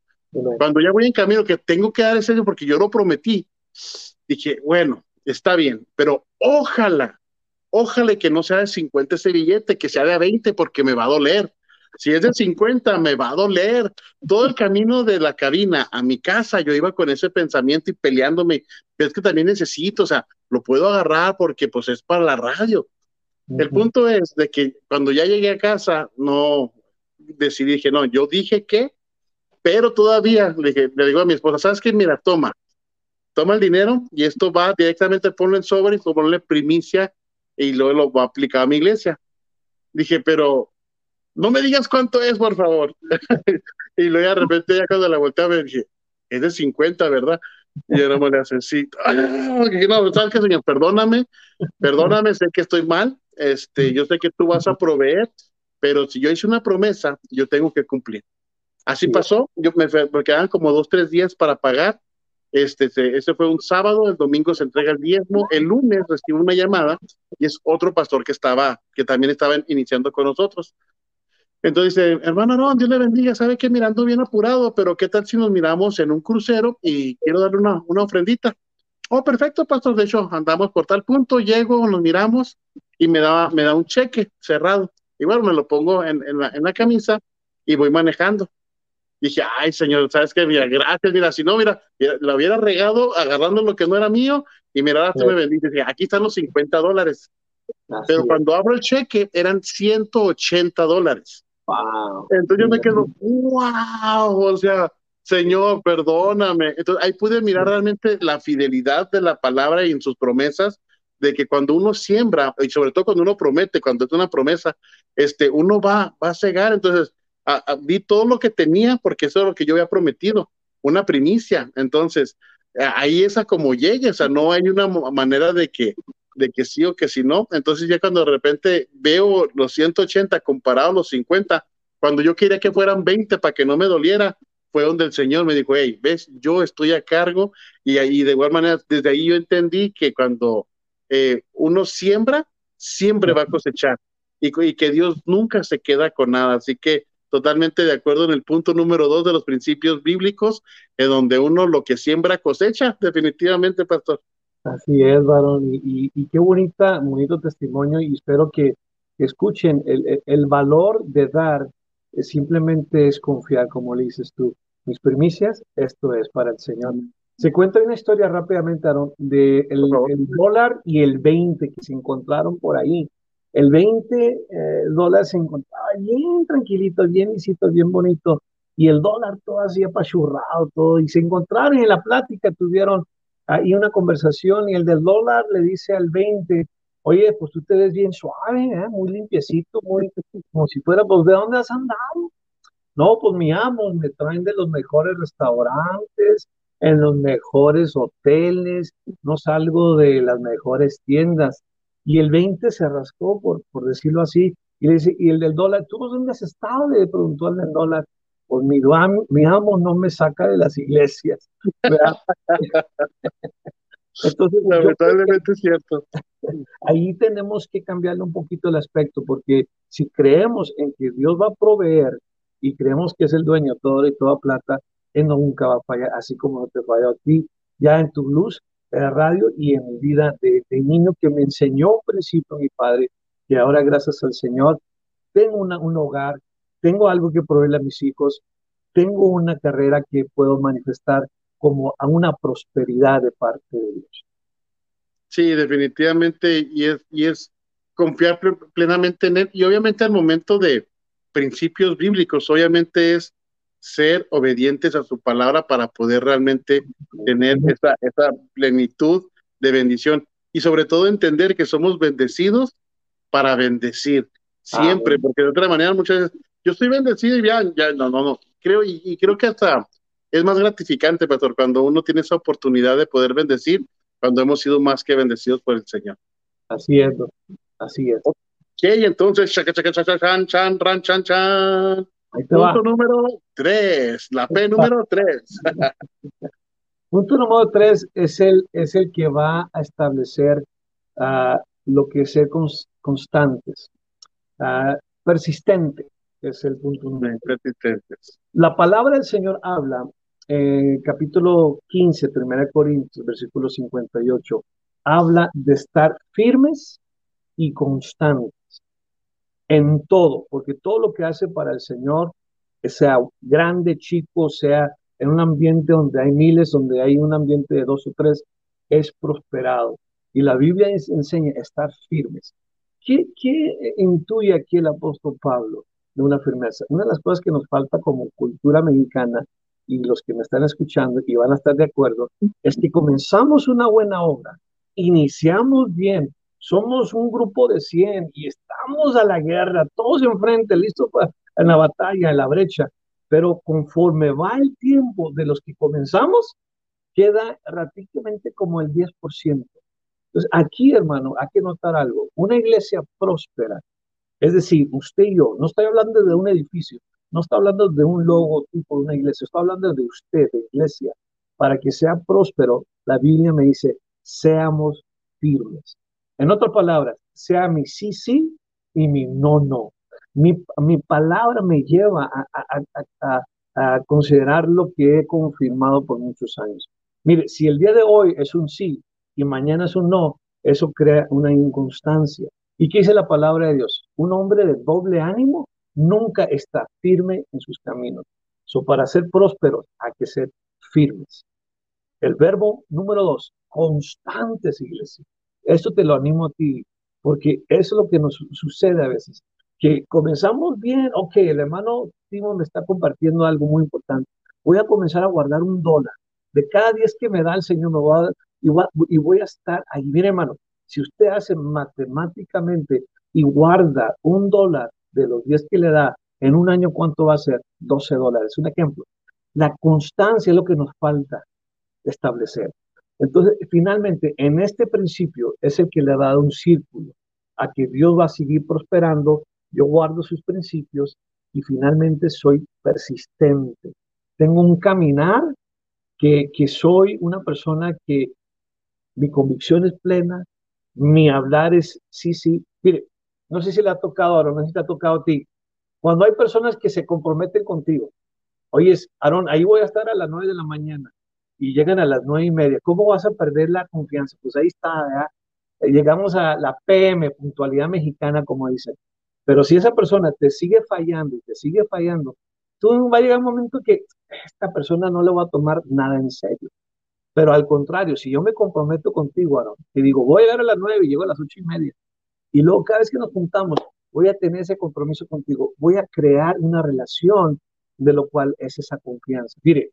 Cuando ya voy en camino que tengo que dar ese porque yo lo prometí, dije, bueno, está bien, pero ojalá, ojalá que no sea de 50 ese billete, que sea de 20 porque me va a doler. Si es de 50, me va a doler. Todo el camino de la cabina a mi casa, yo iba con ese pensamiento y peleándome. Pero es que también necesito, o sea, lo puedo agarrar porque pues es para la radio. El punto es de que cuando ya llegué a casa, no decidí, dije, no, yo dije que, pero todavía le, dije, le digo a mi esposa, ¿sabes qué? Mira, toma, toma el dinero y esto va directamente, ponlo en sobre ponle primicia y luego lo va a aplicar a mi iglesia. Dije, pero no me digas cuánto es, por favor. y luego de repente ya cuando la volteé me dije, es de 50, ¿verdad? Y yo no me le hace así. no, ¿sabes qué, señor? Perdóname, perdóname, sé que estoy mal, este, yo sé que tú vas a proveer, pero si yo hice una promesa, yo tengo que cumplir. Así pasó, yo me, me quedaban como dos, tres días para pagar. Este, ese fue un sábado, el domingo se entrega el diezmo, el lunes recibo una llamada y es otro pastor que estaba, que también estaba iniciando con nosotros. Entonces dice, hermano no, Dios le bendiga, sabe que mirando bien apurado, pero ¿qué tal si nos miramos en un crucero y quiero darle una, una ofrendita? Oh, perfecto, pastor, de hecho, andamos por tal punto, llego, nos miramos y me da, me da un cheque cerrado. Y bueno, me lo pongo en, en, la, en la camisa y voy manejando. Dije, ay, señor, ¿sabes qué? Mira, gracias, mira, si no, mira, lo hubiera regado agarrando lo que no era mío y mira, ahora me bendice. Dije, aquí están los 50 dólares. Pero cuando abro el cheque eran 180 dólares. Entonces yo me quedo, wow, o sea, Señor, perdóname. Entonces ahí pude mirar realmente la fidelidad de la palabra y en sus promesas, de que cuando uno siembra, y sobre todo cuando uno promete, cuando es una promesa, este, uno va, va a cegar. Entonces, vi todo lo que tenía, porque eso es lo que yo había prometido, una primicia. Entonces, ahí esa como llegue, o sea, no hay una manera de que de que sí o que si no. Entonces ya cuando de repente veo los 180 comparados a los 50, cuando yo quería que fueran 20 para que no me doliera, fue donde el Señor me dijo, hey, ves, yo estoy a cargo y ahí de igual manera, desde ahí yo entendí que cuando eh, uno siembra, siempre va a cosechar y, y, que Dios nunca se queda con nada. Así que totalmente de acuerdo en el punto número dos de los principios bíblicos, en donde uno lo que siembra cosecha, definitivamente, pastor. Así es, varón, y, qué bonita, bonito testimonio, y espero que, escuchen el, el, valor de dar, simplemente es confiar, como le dices tú. Mis primicias, esto es para el Señor. Se cuenta una historia rápidamente, Aaron, de el, dólar y el 20 que se encontraron por ahí. el 20 eh, dólares se encontraba bien tranquilito, bien visito, bien bonito, y el dólar todo así apachurrado, todo, y se encontraron en la plática, tuvieron ahí una conversación, y el del dólar le dice al 20, oye, pues tú te ves bien suave, ¿eh? muy limpiecito, muy, como si fuera, pues, ¿de dónde has andado? No, pues mi amo, me traen de los mejores restaurantes, en los mejores hoteles, no salgo de las mejores tiendas. Y el 20 se rascó, por, por decirlo así, y, le dice, y el del dólar, ¿tú dónde has estado? Le preguntó al del dólar. Pues mi, mi amo no me saca de las iglesias. Entonces, lamentablemente es cierto. Ahí tenemos que cambiarle un poquito el aspecto, porque si creemos en que Dios va a proveer y creemos que es el dueño de todo y toda plata, Él nunca va a fallar, así como no te falló a ti, ya en tu luz, en la radio y en mi vida de, niño que me enseñó un principio mi padre, que ahora gracias al Señor tengo una, un hogar, tengo algo que proveerle a mis hijos, tengo una carrera que puedo manifestar como a una prosperidad de parte de Dios. Sí, definitivamente, y es, y es confiar plenamente en Él, y obviamente al momento de, principios bíblicos, obviamente es ser obedientes a su palabra para poder realmente tener esa, esa plenitud de bendición y sobre todo entender que somos bendecidos para bendecir siempre, porque de otra manera muchas veces yo estoy bendecido y ya, ya no, no, no, creo y, creo que hasta es más gratificante, pastor, cuando uno tiene esa oportunidad de poder bendecir, cuando hemos sido más que bendecidos por el Señor. Así es, así es. Ok, entonces, chan, chan, chan, chan. Punto número tres, la P número tres. Punto número tres es el, es el que va a establecer uh, lo que es ser constantes, uh, persistente, es el punto número Persistentes. La palabra del Señor habla en capítulo 15, 1 Corintios, versículo 58, habla de estar firmes y constantes en todo, porque todo lo que hace para el Señor, sea grande, chico, sea en un ambiente donde hay miles, donde hay un ambiente de dos o tres, es prosperado. Y la Biblia enseña estar firmes. ¿Qué, ¿Qué intuye aquí el apóstol Pablo de una firmeza? Una de las cosas que nos falta como cultura mexicana, y los que me están escuchando y van a estar de acuerdo, es que comenzamos una buena obra, iniciamos bien, somos un grupo de 100 y estamos a la guerra, todos enfrente, listos para en la batalla, en la brecha, pero conforme va el tiempo de los que comenzamos, queda prácticamente como el 10%. Entonces, aquí, hermano, hay que notar algo. Una iglesia próspera, es decir, usted y yo, no estoy hablando de un edificio, no estoy hablando de un logotipo de una iglesia, estoy hablando de usted, de iglesia. Para que sea próspero, la Biblia me dice, seamos firmes. En otras palabras, sea mi sí, sí y mi no, no. Mi, mi palabra me lleva a, a, considerar lo que he confirmado por muchos años. Mire, si el día de hoy es un sí y mañana es un no, eso crea una inconstancia. ¿Y qué dice la palabra de Dios? Un hombre de doble ánimo nunca está firme en sus caminos. So, para ser prósperos hay que ser firmes. El verbo número dos, constantes, iglesia. Esto te lo animo a ti, porque eso es lo que nos sucede a veces, que comenzamos bien, ok, el hermano Timo me está compartiendo algo muy importante, voy a comenzar a guardar un dólar, de cada 10 que me da el Señor me voy a, y, voy, y voy a estar ahí, mire hermano, si usted hace matemáticamente y guarda un dólar de los 10 que le da, en un año, ¿cuánto va a ser? 12 dólares. Un ejemplo. La constancia es lo que nos falta establecer. Entonces, finalmente, en este principio es el que le ha dado un círculo a que Dios va a seguir prosperando, yo guardo sus principios y finalmente soy persistente. Tengo un caminar que, que soy una persona que mi convicción es plena, mi hablar es sí, sí. Mire, no sé si le ha tocado, Aaron, no sé si te ha tocado a ti. Cuando hay personas que se comprometen contigo, oye, Aaron, ahí voy a estar a las nueve de la mañana y llegan a las nueve y media, ¿cómo vas a perder la confianza? Pues ahí está, llegamos a la PM, puntualidad mexicana, como dicen. Pero si esa persona te sigue fallando y te sigue fallando, tú va a llegar un momento que esta persona no le va a tomar nada en serio. Pero al contrario, si yo me comprometo contigo, Aaron, y digo, voy a llegar a las nueve y llego a las ocho y media, Y luego cada vez que nos juntamos, voy a tener ese compromiso contigo, voy a crear una relación de lo cual es esa confianza. Mire,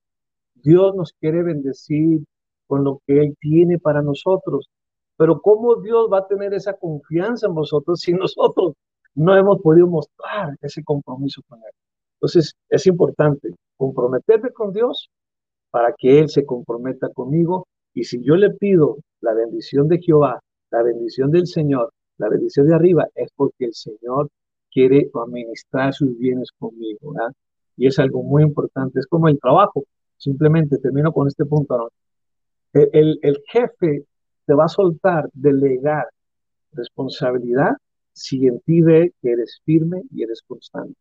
Dios nos quiere bendecir con lo que Él tiene para nosotros, pero ¿cómo Dios va a tener esa confianza en vosotros si nosotros no hemos podido mostrar ese compromiso con Él? Entonces, es importante comprometerme con Dios para que Él se comprometa conmigo. Y si yo le pido la bendición de Jehová, la bendición del Señor, la bendición de arriba, es porque el Señor quiere administrar sus bienes conmigo. ¿verdad? Y es algo muy importante. Es como el trabajo. Simplemente termino con este punto. El, el jefe te va a soltar, delegar responsabilidad si en ti ve que eres firme y eres constante.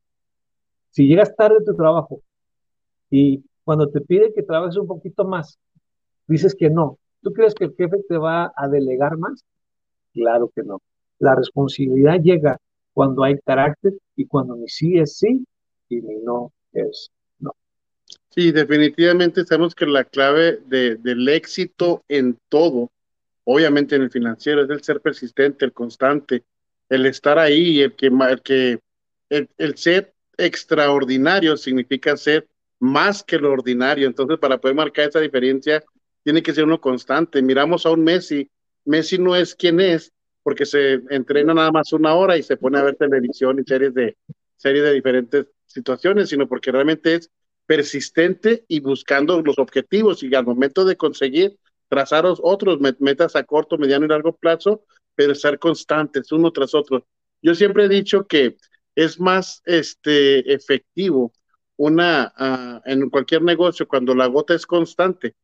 Si llegas tarde a tu trabajo y cuando te pide que trabajes un poquito más, dices que no, ¿tú crees que el jefe te va a delegar más? Claro que no. La responsabilidad llega cuando hay carácter y cuando mi sí es sí y mi no es. Sí, definitivamente sabemos que la clave del éxito en todo, obviamente en el financiero, es el ser persistente, el constante, el estar ahí, el que, el que el ser extraordinario significa ser más que lo ordinario. Entonces, para poder marcar esa diferencia, tiene que ser uno constante. Miramos a un Messi. Messi no es quien es porque se entrena nada más una hora y se pone a ver televisión y series de, series de diferentes situaciones, sino porque realmente es persistente y buscando los objetivos y al momento de conseguir trazar otros metas a corto, mediano y largo plazo, pero estar constantes uno tras otro. Yo siempre he dicho que es más este, efectivo una, ah, en cualquier negocio cuando la gota es constante,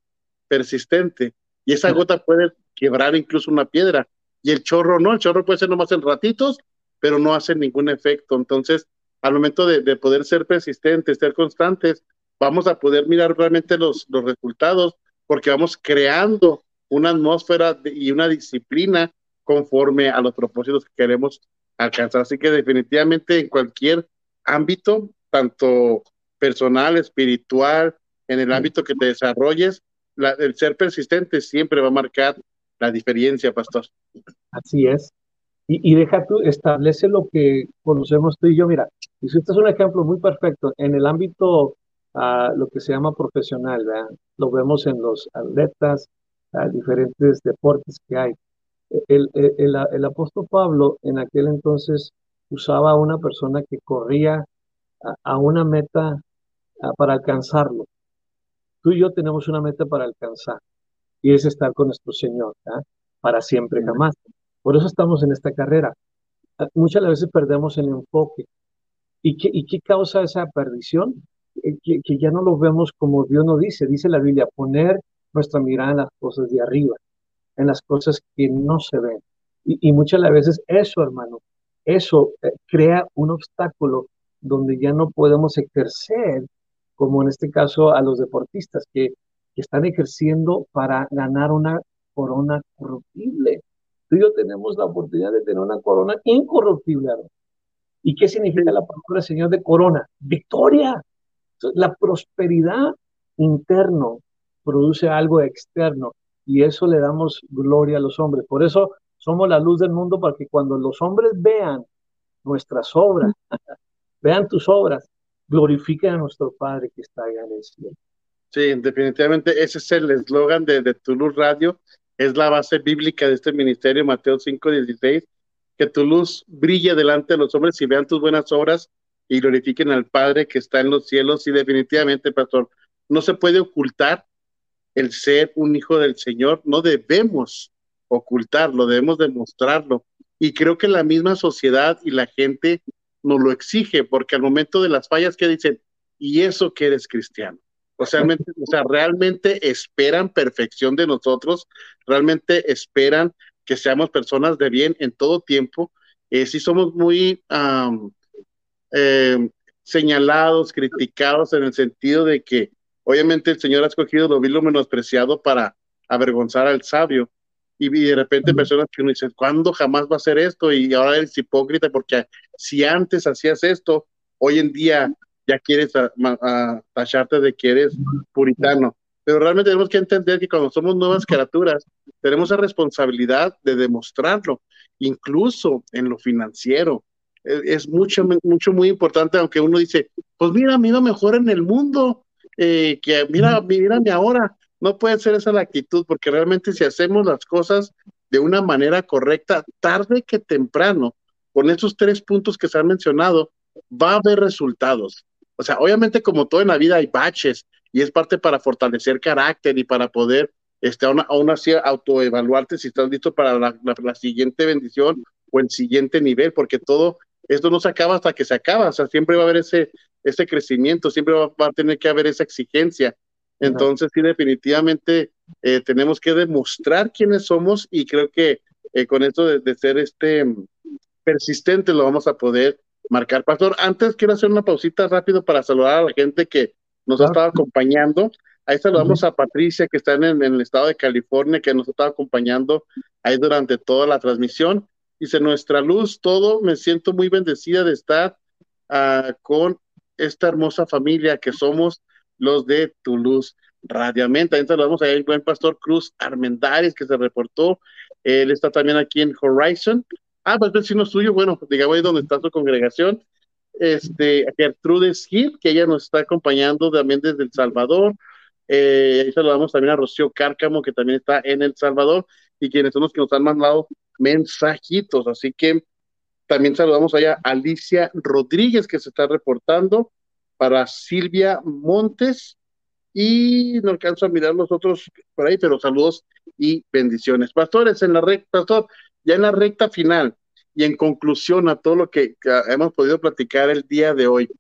persistente, y esa gota puede quebrar incluso una piedra, y el chorro no, el chorro puede ser nomás en ratitos, pero no hace ningún efecto. Entonces, al momento de, poder ser persistentes, ser constantes, vamos a poder mirar realmente los, los resultados, porque vamos creando una atmósfera y una disciplina conforme a los propósitos que queremos alcanzar. Así que definitivamente en cualquier ámbito, tanto personal, espiritual, en el ámbito que te desarrolles, el ser persistente siempre va a marcar la diferencia, pastor. Así es. Y, deja tú, establece lo que conocemos tú y yo. Mira, y este es un ejemplo muy perfecto. En el ámbito, uh, lo que se llama profesional, lo vemos en los atletas, uh, diferentes deportes que hay. El, el, el, apóstol Pablo en aquel entonces usaba a una persona que corría a una meta para alcanzarlo. Tú y yo tenemos una meta para alcanzar y es estar con nuestro Señor para siempre, jamás. Por eso estamos en esta carrera. Muchas veces perdemos el enfoque. ¿Y qué, y qué causa esa perdición? Eh, que, que, ya no lo vemos como Dios nos dice. Dice la Biblia, poner nuestra mirada en las cosas de arriba, en las cosas que no se ven. Y, y muchas veces eso, hermano, eso eh, crea un obstáculo donde ya no podemos ejercer como en este caso a los deportistas que, están ejerciendo para ganar una corona corruptible. Tú y yo tenemos la oportunidad de tener una corona incorruptible. ¿Y qué significa la palabra Señor de corona? Victoria. La prosperidad interno produce algo externo y eso le damos gloria a los hombres. Por eso somos la luz del mundo para que cuando los hombres vean nuestras obras, vean tus obras, glorifiquen a nuestro Padre que está en el cielo. Sí, definitivamente ese es el eslogan de, de tu luz radio, es la base bíblica de este ministerio, Mateo 5:16, que tu luz brille delante de los hombres y vean tus buenas obras y glorifiquen al Padre que está en los cielos. Y definitivamente, pastor, no se puede ocultar el ser un hijo del Señor, no debemos ocultarlo, debemos demostrarlo. Y creo que la misma sociedad y la gente nos lo exige, porque al momento de las fallas que dicen, y eso que eres cristiano. O sea, realmente, esperan perfección de nosotros, realmente esperan que seamos personas de bien en todo tiempo. Eh, si somos muy eh, señalados, criticados en el sentido de que obviamente el Señor ha escogido lo vil lo menospreciado para avergonzar al sabio y, de repente personas que uno dice, ¿cuándo jamás va a ser esto? Y ahora eres hipócrita porque si antes hacías esto, hoy en día ya quieres tacharte de que eres puritano. Pero realmente tenemos que entender que cuando somos nuevas criaturas, tenemos la responsabilidad de demostrarlo. incluso en lo financiero. E, es mucho, mucho, muy importante, aunque uno dice, pues mira, me iba mejor en el mundo, eh, que mira, mírame ahora. No puede ser esa la actitud, porque realmente si hacemos las cosas de una manera correcta, tarde que temprano, con esos tres puntos que se han mencionado, va a haber resultados. O sea, obviamente como todo en la vida hay baches y es parte para fortalecer carácter y para poder este, aún, así autoevaluarte si estás listo para la, siguiente bendición o el siguiente nivel, porque todo esto no se acaba hasta que se acaba, o sea, siempre va a haber ese, ese crecimiento, siempre va, a tener que haber esa exigencia. Entonces, sí, definitivamente eh, tenemos que demostrar quiénes somos y creo que eh, con esto de, ser este persistente lo vamos a poder marcar. Pastor, antes quiero hacer una pausita rápido para saludar a la gente que nos ha estado acompañando. Ahí saludamos a Patricia, que está en, el estado de California, que nos estado acompañando ahí durante toda la transmisión. Dice, nuestra luz, todo, me siento muy bendecida de estar uh, con esta hermosa familia que somos los de tu luz radiamente. Ahí saludamos a el buen pastor Cruz Armendares, que se reportó. Él está también aquí en Horizon. Ah, pues vecino suyo, bueno, digamos ahí donde está su congregación. Este, Gertrude Gil, que ella nos está acompañando también desde El Salvador. Eh, ahí saludamos también a Rocío Cárcamo, que también está en El Salvador, y quienes son los que nos han mandado mensajitos. Así que también saludamos allá a Alicia Rodríguez, que se está reportando, para Silvia Montes, y no alcanzo a mirar los otros por ahí, pero saludos y bendiciones. Pastores, en la recta, pastor, ya en la recta final y en conclusión a todo lo que hemos podido platicar el día de hoy,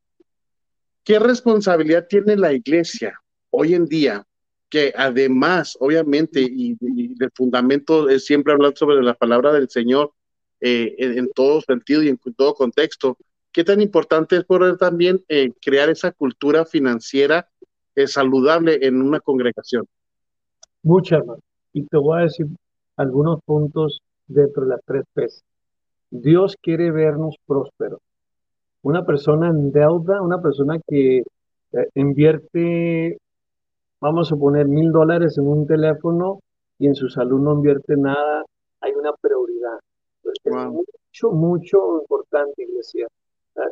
¿qué responsabilidad tiene la iglesia hoy en día, que además, obviamente, y, el fundamento es siempre hablar sobre la palabra del Señor eh, en, todo sentido y en todo contexto, ¿qué tan importante es poder también eh, crear esa cultura financiera eh, saludable en una congregación? Muchas, hermano. Y te voy a decir algunos puntos dentro de las tres P's. Dios quiere vernos prósperos. Una persona en deuda, una persona que invierte vamos a poner mil dólares en un teléfono y en su salud no invierte nada, hay una prioridad. es mucho, mucho importante, iglesia,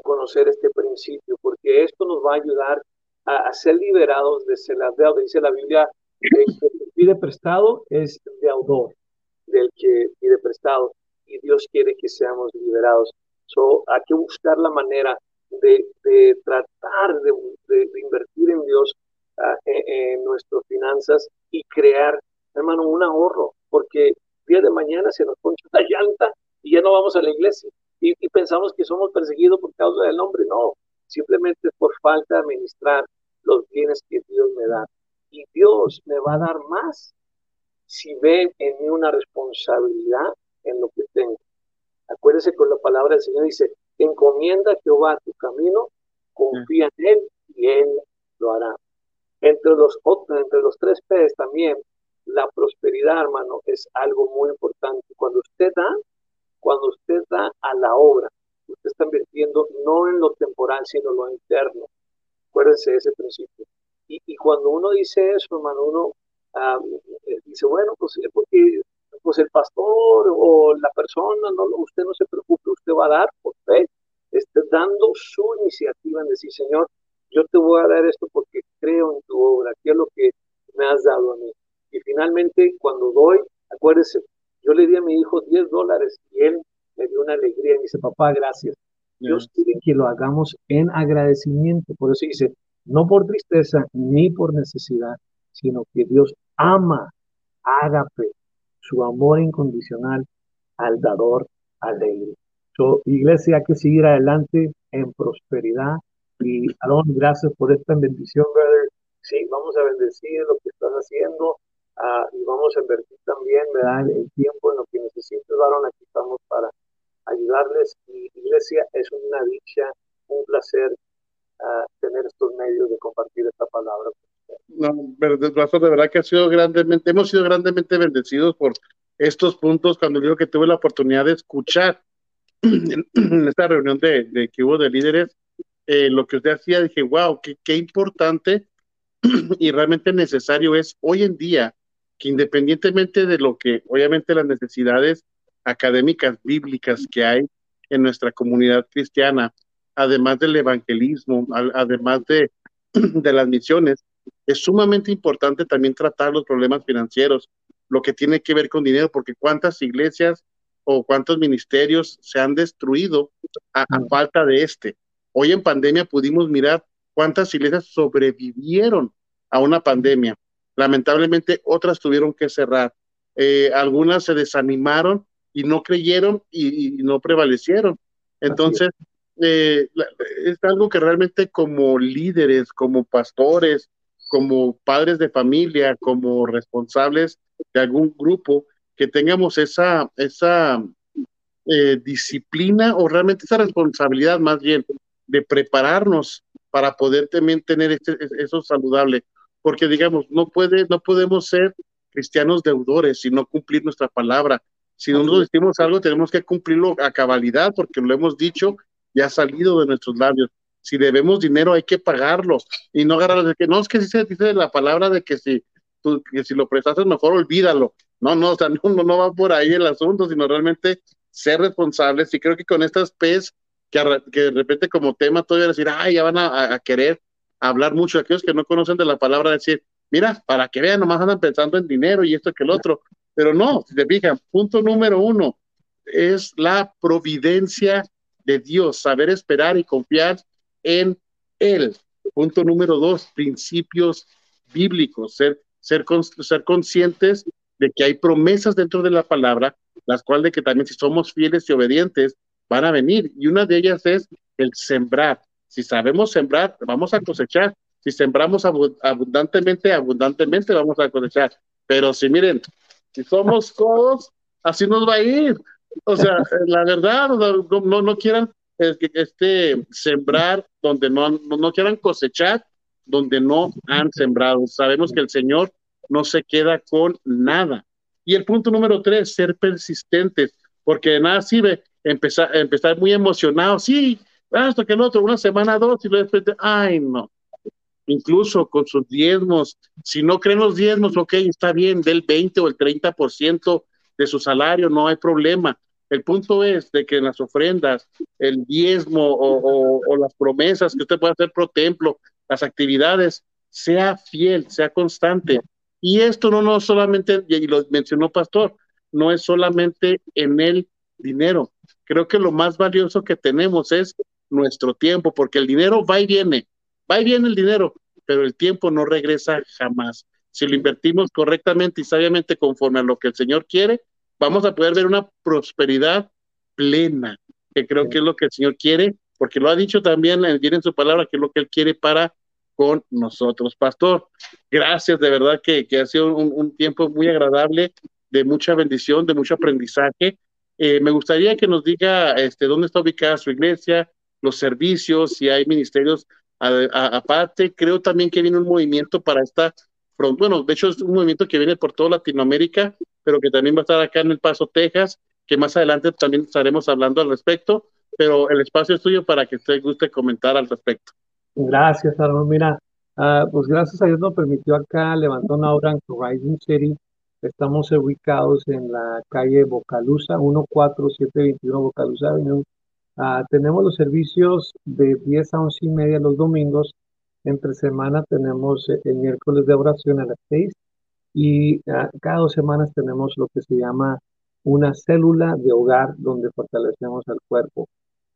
conocer este principio, porque esto nos va a ayudar a, ser liberados de las deudas. Dice la Biblia, el que pide prestado es deudor del que pide prestado y Dios quiere que seamos liberados. So, hay que buscar la manera de, tratar de invertir en Dios en nuestras finanzas y crear, hermano, un ahorro, porque día de mañana se nos poncha la llanta y ya no vamos a la iglesia. Y, pensamos que somos perseguidos por causa del nombre. No, simplemente por falta de administrar los bienes que Dios me da. Y Dios me va a dar más si ve en mí una responsabilidad en lo que tengo. Acuérdese con la palabra del Señor, dice, encomienda a Jehová tu camino, confía en Él y Él lo hará. Entre los, entre los tres P's también, la prosperidad, hermano, es algo muy importante. Cuando usted da, cuando usted da a la obra, usted está invirtiendo no en lo temporal, sino en lo interno. Acuérdense de ese principio. Y, y cuando uno dice eso, hermano, uno eh, dice, bueno, pues porque pues el pastor o la persona, no, usted no se preocupe, usted va a dar por fe, esté dando su iniciativa en decir, Señor, yo te voy a dar esto porque creo en tu obra, ¿qué es lo que me has dado a mí? Y finalmente, cuando doy, acuérdese, yo le di a mi hijo 10 dólares y él me dio una alegría y dice, papá, gracias. Dios quiere que lo hagamos en agradecimiento. Por eso dice, no por tristeza ni por necesidad, sino que Dios ama, ágape, su amor incondicional al dador alegre. So, iglesia, hay que seguir adelante en prosperidad, y Aarón, gracias por esta bendición. Sí, vamos a bendecir lo que estás haciendo uh, y vamos a invertir también, ¿verdad? El tiempo en lo que necesites, Aarón. Aquí estamos para ayudarles. Y iglesia, es una dicha, un placer uh, tener estos medios de compartir esta palabra. No, de verdad que ha sido grandemente, hemos sido grandemente bendecidos por estos puntos cuando digo que tuve la oportunidad de escuchar en esta reunión de, de que hubo de líderes eh, lo que usted hacía, dije, wow, qué, qué importante y realmente necesario es hoy en día que independientemente de lo que, obviamente las necesidades académicas bíblicas que hay en nuestra comunidad cristiana, además del evangelismo, además de, de las misiones, es sumamente importante también tratar los problemas financieros, lo que tiene que ver con dinero, porque cuántas iglesias o cuántos ministerios se han destruido a, a, falta de este. Hoy en pandemia pudimos mirar cuántas iglesias sobrevivieron a una pandemia. Lamentablemente otras tuvieron que cerrar. Eh, algunas se desanimaron y no creyeron y, y no prevalecieron. Entonces, eh, es algo que realmente como líderes, como pastores, como padres de familia, como responsables de algún grupo, que tengamos esa, esa eh, disciplina o realmente esa responsabilidad más bien de prepararnos para poder también tener este, eso saludable. Porque digamos, no, puede, no podemos ser cristianos deudores y no cumplir nuestra palabra. Si nosotros decimos algo, tenemos que cumplirlo a cabalidad porque lo hemos dicho y ha salido de nuestros labios. Si debemos dinero, hay que pagarlo y no agarrar de que no es que si se dice la palabra de que si, tú, que si lo prestaste mejor olvídalo. No, no, o sea, no, no va por ahí el asunto, sino realmente ser responsables. Y creo que con estas P's, que, que de repente como tema todavía decir, ay, ya van a, a querer hablar mucho, aquellos que no conocen de la palabra, decir, mira, para que vean, nomás andan pensando en dinero y esto que el otro. Pero no, si te fijan, punto número uno es la providencia de Dios, saber esperar y confiar en Él. Punto número dos, principios bíblicos, ser, ser, ser conscientes de que hay promesas dentro de la palabra, las cuales de que también si somos fieles y obedientes, van a venir. Y una de ellas es el sembrar. Si sabemos sembrar, vamos a cosechar. Si sembramos abundantemente, abundantemente vamos a cosechar. Pero si miren, si somos codos, así nos va a ir. O sea, la verdad, no, no quieran este, sembrar donde no, no, quieran cosechar, donde no han sembrado. Sabemos que el Señor no se queda con nada. Y el punto número tres, ser persistentes, porque de nada sirve empezar, empezar muy emocionado, sí, hasta que el otro, una semana, dos, y luego después, ay, no. Incluso con sus diezmos, si no creen los diezmos, ok, está bien, del 20 o el 30% de su salario, no hay problema. El punto es de que en las ofrendas, el diezmo o, o, las promesas que usted puede hacer pro templo, las actividades, sea fiel, sea constante. Y esto no, no solamente, y lo mencionó Pastor, no es solamente en el dinero. Creo que lo más valioso que tenemos es nuestro tiempo, porque el dinero va y viene, va y viene el dinero, pero el tiempo no regresa jamás. Si lo invertimos correctamente y sabiamente conforme a lo que el Señor quiere, vamos a poder ver una prosperidad plena, que creo que es lo que el Señor quiere, porque lo ha dicho también, viene en su palabra, que es lo que Él quiere para con nosotros. Pastor, gracias, de verdad que, que ha sido un, un, tiempo muy agradable, de mucha bendición, de mucho aprendizaje. Eh, me gustaría que nos diga este, dónde está ubicada su iglesia, los servicios, si hay ministerios aparte. Creo también que viene un movimiento para esta, bueno, de hecho es un movimiento que viene por toda Latinoamérica, pero que también va a estar acá en El Paso, Texas, que más adelante también estaremos hablando al respecto, pero el espacio es tuyo para que usted guste comentar al respecto. Gracias, Aaron. Mira, uh, pues gracias a Dios nos permitió acá levantar una obra en Horizon City. Estamos ubicados en la calle Bocalusa, 14721 Bocalusa Avenue. Uh, tenemos los servicios de 10 a 11 y media los domingos. Entre semana tenemos el miércoles de oración a las 6 y uh, cada dos semanas tenemos lo que se llama una célula de hogar donde fortalecemos al cuerpo.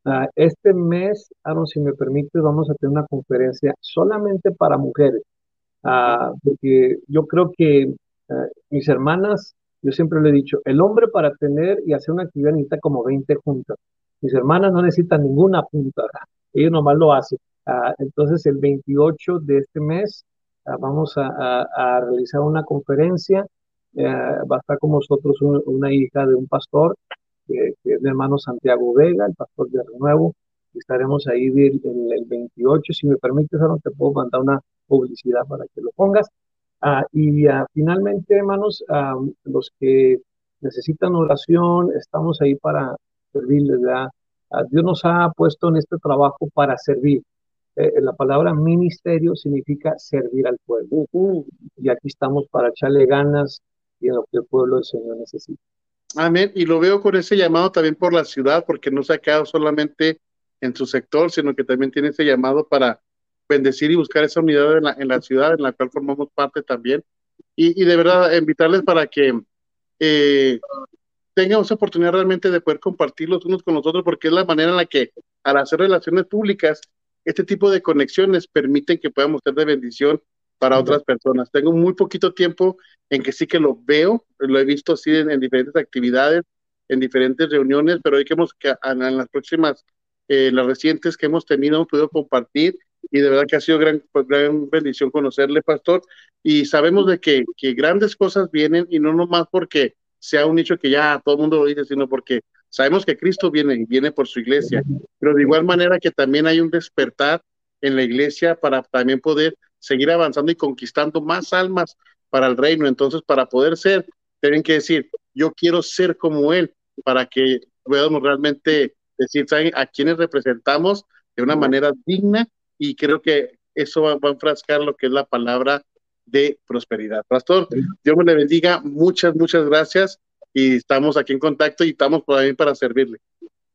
Uh, este mes, Aaron, si me permite, vamos a tener una conferencia solamente para mujeres, porque yo creo que mis hermanas, yo siempre le he dicho, el hombre para tener y hacer una actividad necesita como 20 juntas. Mis hermanas no necesitan ninguna punta, ellos nomás lo hacen. entonces, el 28 de este mes vamos a, realizar una conferencia. Eh, va a estar con nosotros un, una hija de un pastor, que, que, es mi hermano Santiago Vega, el pastor de Renuevo. Estaremos ahí el, el, el 28. Si me permites, ahora te puedo mandar una publicidad para que lo pongas. Uh, y uh, finalmente, hermanos, los que necesitan oración, estamos ahí para servirles. ¿verdad? Dios nos ha puesto en este trabajo para servir eh, la palabra ministerio significa servir al pueblo. Uh, y aquí estamos para echarle ganas y en lo que el pueblo del Señor necesita. Amén. Y lo veo con ese llamado también por la ciudad, porque no se ha quedado solamente en su sector, sino que también tiene ese llamado para bendecir y buscar esa unidad en la, en la ciudad en la cual formamos parte también. Y, y de verdad, invitarles para que eh, tengan esa oportunidad realmente de poder compartir los unos con los otros, porque es la manera en la que al hacer relaciones públicas, este tipo de conexiones permiten que podamos ser de bendición para otras personas. Tengo muy poquito tiempo en que sí que lo veo, lo he visto así en, diferentes actividades, en diferentes reuniones, pero hoy que hemos, que en las próximas, eh, las recientes que hemos tenido, hemos podido compartir y de verdad que ha sido gran, pues, gran bendición conocerle, pastor, y sabemos de que, que grandes cosas vienen y no nomás porque sea un hecho que ya todo el mundo lo dice, sino porque sabemos que Cristo viene y viene por su iglesia, pero de igual manera que también hay un despertar en la iglesia para también poder seguir avanzando y conquistando más almas para el reino. Entonces, para poder ser, tienen que decir, yo quiero ser como Él, para que podamos realmente decir, ¿saben? A quienes representamos de una manera digna y creo que eso va, a enfrascar lo que es la palabra de prosperidad. Pastor, Dios me le bendiga, muchas, muchas gracias y estamos aquí en contacto y estamos también para servirle.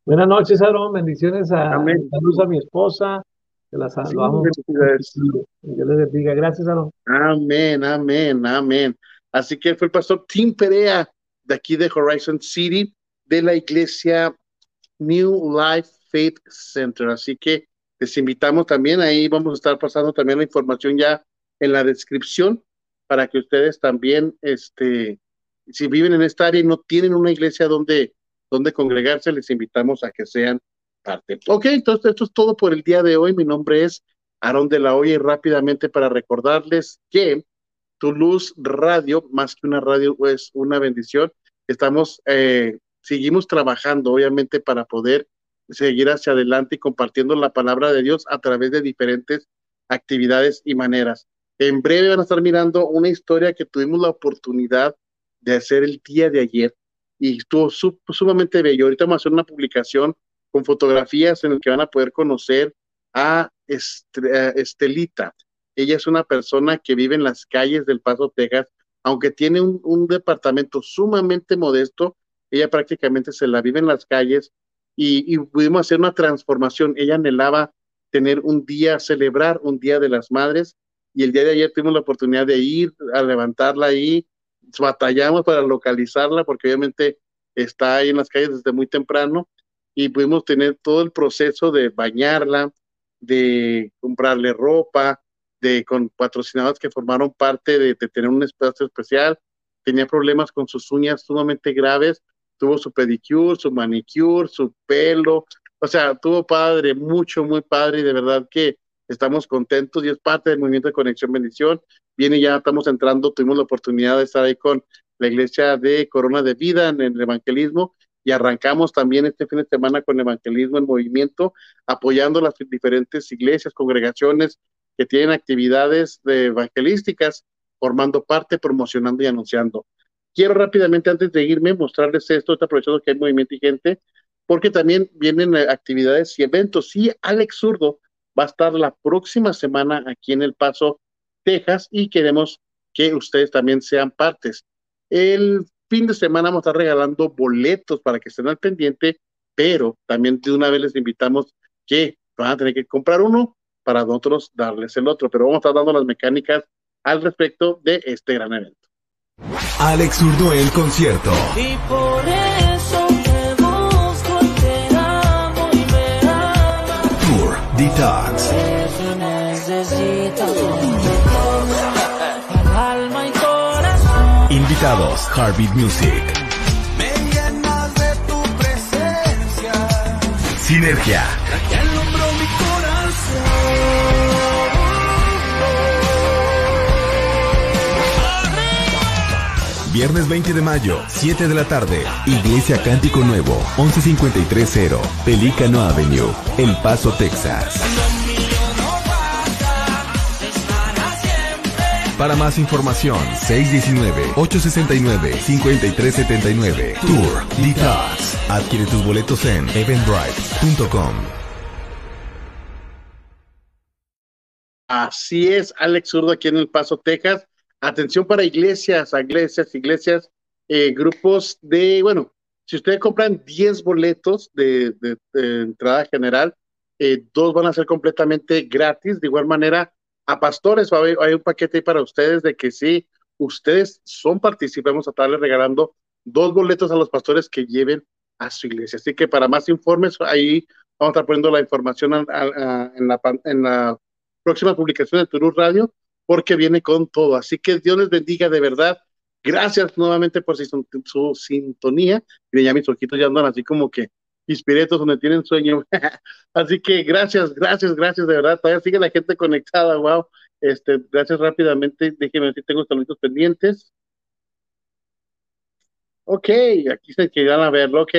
Buenas noches, Aaron, bendiciones a, a mi esposa, que la saludamos. Dios les bendiga. Gracias, Aaron. Amén, amén, amén. Así que fue el pastor Tim Perea de aquí de Horizon City, de la iglesia New Life Faith Center. Así que les invitamos también, ahí vamos a estar pasando también la información ya en la descripción para que ustedes también, este, si viven en esta área y no tienen una iglesia donde, donde congregarse, les invitamos a que sean parte. Ok, entonces esto es todo por el día de hoy. Mi nombre es Aarón de la Hoya y rápidamente para recordarles que Tu Luz Radio, más que una radio, es una bendición. Estamos, eh, seguimos trabajando, obviamente, para poder seguir hacia adelante y compartiendo la palabra de Dios a través de diferentes actividades y maneras. En breve van a estar mirando una historia que tuvimos la oportunidad de hacer el día de ayer y estuvo sumamente bello. Ahorita vamos a hacer una publicación con fotografías en el que van a poder conocer a Estelita. Ella es una persona que vive en las calles del Paso, Texas, aunque tiene un, departamento sumamente modesto, ella prácticamente se la vive en las calles y, pudimos hacer una transformación. Ella anhelaba tener un día, celebrar un Día de las Madres y el día de ayer tuvimos la oportunidad de ir a levantarla ahí, batallamos para localizarla porque obviamente está ahí en las calles desde muy temprano y pudimos tener todo el proceso de bañarla, de comprarle ropa, de con patrocinados que formaron parte de, tener un espacio especial. Tenía problemas con sus uñas sumamente graves, tuvo su pedicure, su manicure, su pelo, o sea, tuvo padre, mucho, muy padre y de verdad que estamos contentos y es parte del movimiento de Conexión Bendición. Viene ya, estamos entrando, tuvimos la oportunidad de estar ahí con la iglesia de Corona de Vida en el evangelismo y arrancamos también este fin de semana con Evangelismo en Movimiento, apoyando las diferentes iglesias, congregaciones que tienen actividades de evangelísticas, formando parte, promocionando y anunciando. Quiero rápidamente, antes de irme, mostrarles esto, aprovechando que hay movimiento y gente, porque también vienen eh, actividades y eventos. Y Alex Zurdo va a estar la próxima semana aquí en El Paso, Texas, y queremos que ustedes también sean partes. El fin de semana vamos a estar regalando boletos para que estén al pendiente, pero también de una vez les invitamos que van a tener que comprar uno para nosotros darles el otro, pero vamos a estar dando las mecánicas al respecto de este gran evento. Alex Urdo el concierto. Y por eso te busco, te amo y me amas. Tour Detox. alma y corazón. Invitados Heartbeat Music. Me llenas de tu presencia. Sinergia. Viernes 20 de mayo, 7 de la tarde. Iglesia Cántico Nuevo, 11530, Pelícano Avenue, El Paso, Texas. Para más información, 619-869-5379. Tour Detox. Adquiere tus boletos en eventbrite.com. Así es, Alex Zurdo aquí en El Paso, Texas. Atención para iglesias, iglesias, iglesias. eh, grupos de, bueno, si ustedes compran 10 boletos de, entrada general, eh, dos van a ser completamente gratis. De igual manera, a pastores hay un paquete ahí para ustedes de que sí, ustedes son partícipes, vamos a estarles regalando dos boletos a los pastores que lleven a su iglesia. Así que para más informes, ahí vamos a estar poniendo la información a- a- en la próxima publicación de Turú Radio, porque viene con todo. Así que Dios les bendiga de verdad. Gracias nuevamente por su, sintonía. Miren, ya mis ojitos ya andan así como que pispiretos donde tienen sueño. así que gracias, gracias, gracias de verdad. Todavía sigue la gente conectada, wow. Este, gracias rápidamente. Déjenme ver si tengo saluditos pendientes. Ok, aquí se quedan a verlo, ok.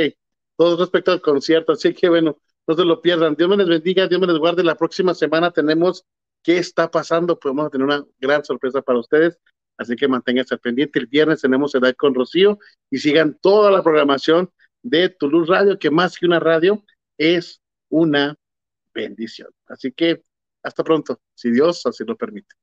Todo respecto al concierto, así que bueno, no se lo pierdan. Dios me les bendiga, Dios me les guarde. La próxima semana tenemos qué está pasando, pues vamos a tener una gran sorpresa para ustedes. Así que manténganse al pendiente. El viernes tenemos Edad con Rocío y sigan toda la programación de Toulouse Radio, que más que una radio es una bendición. Así que hasta pronto, si Dios así lo permite.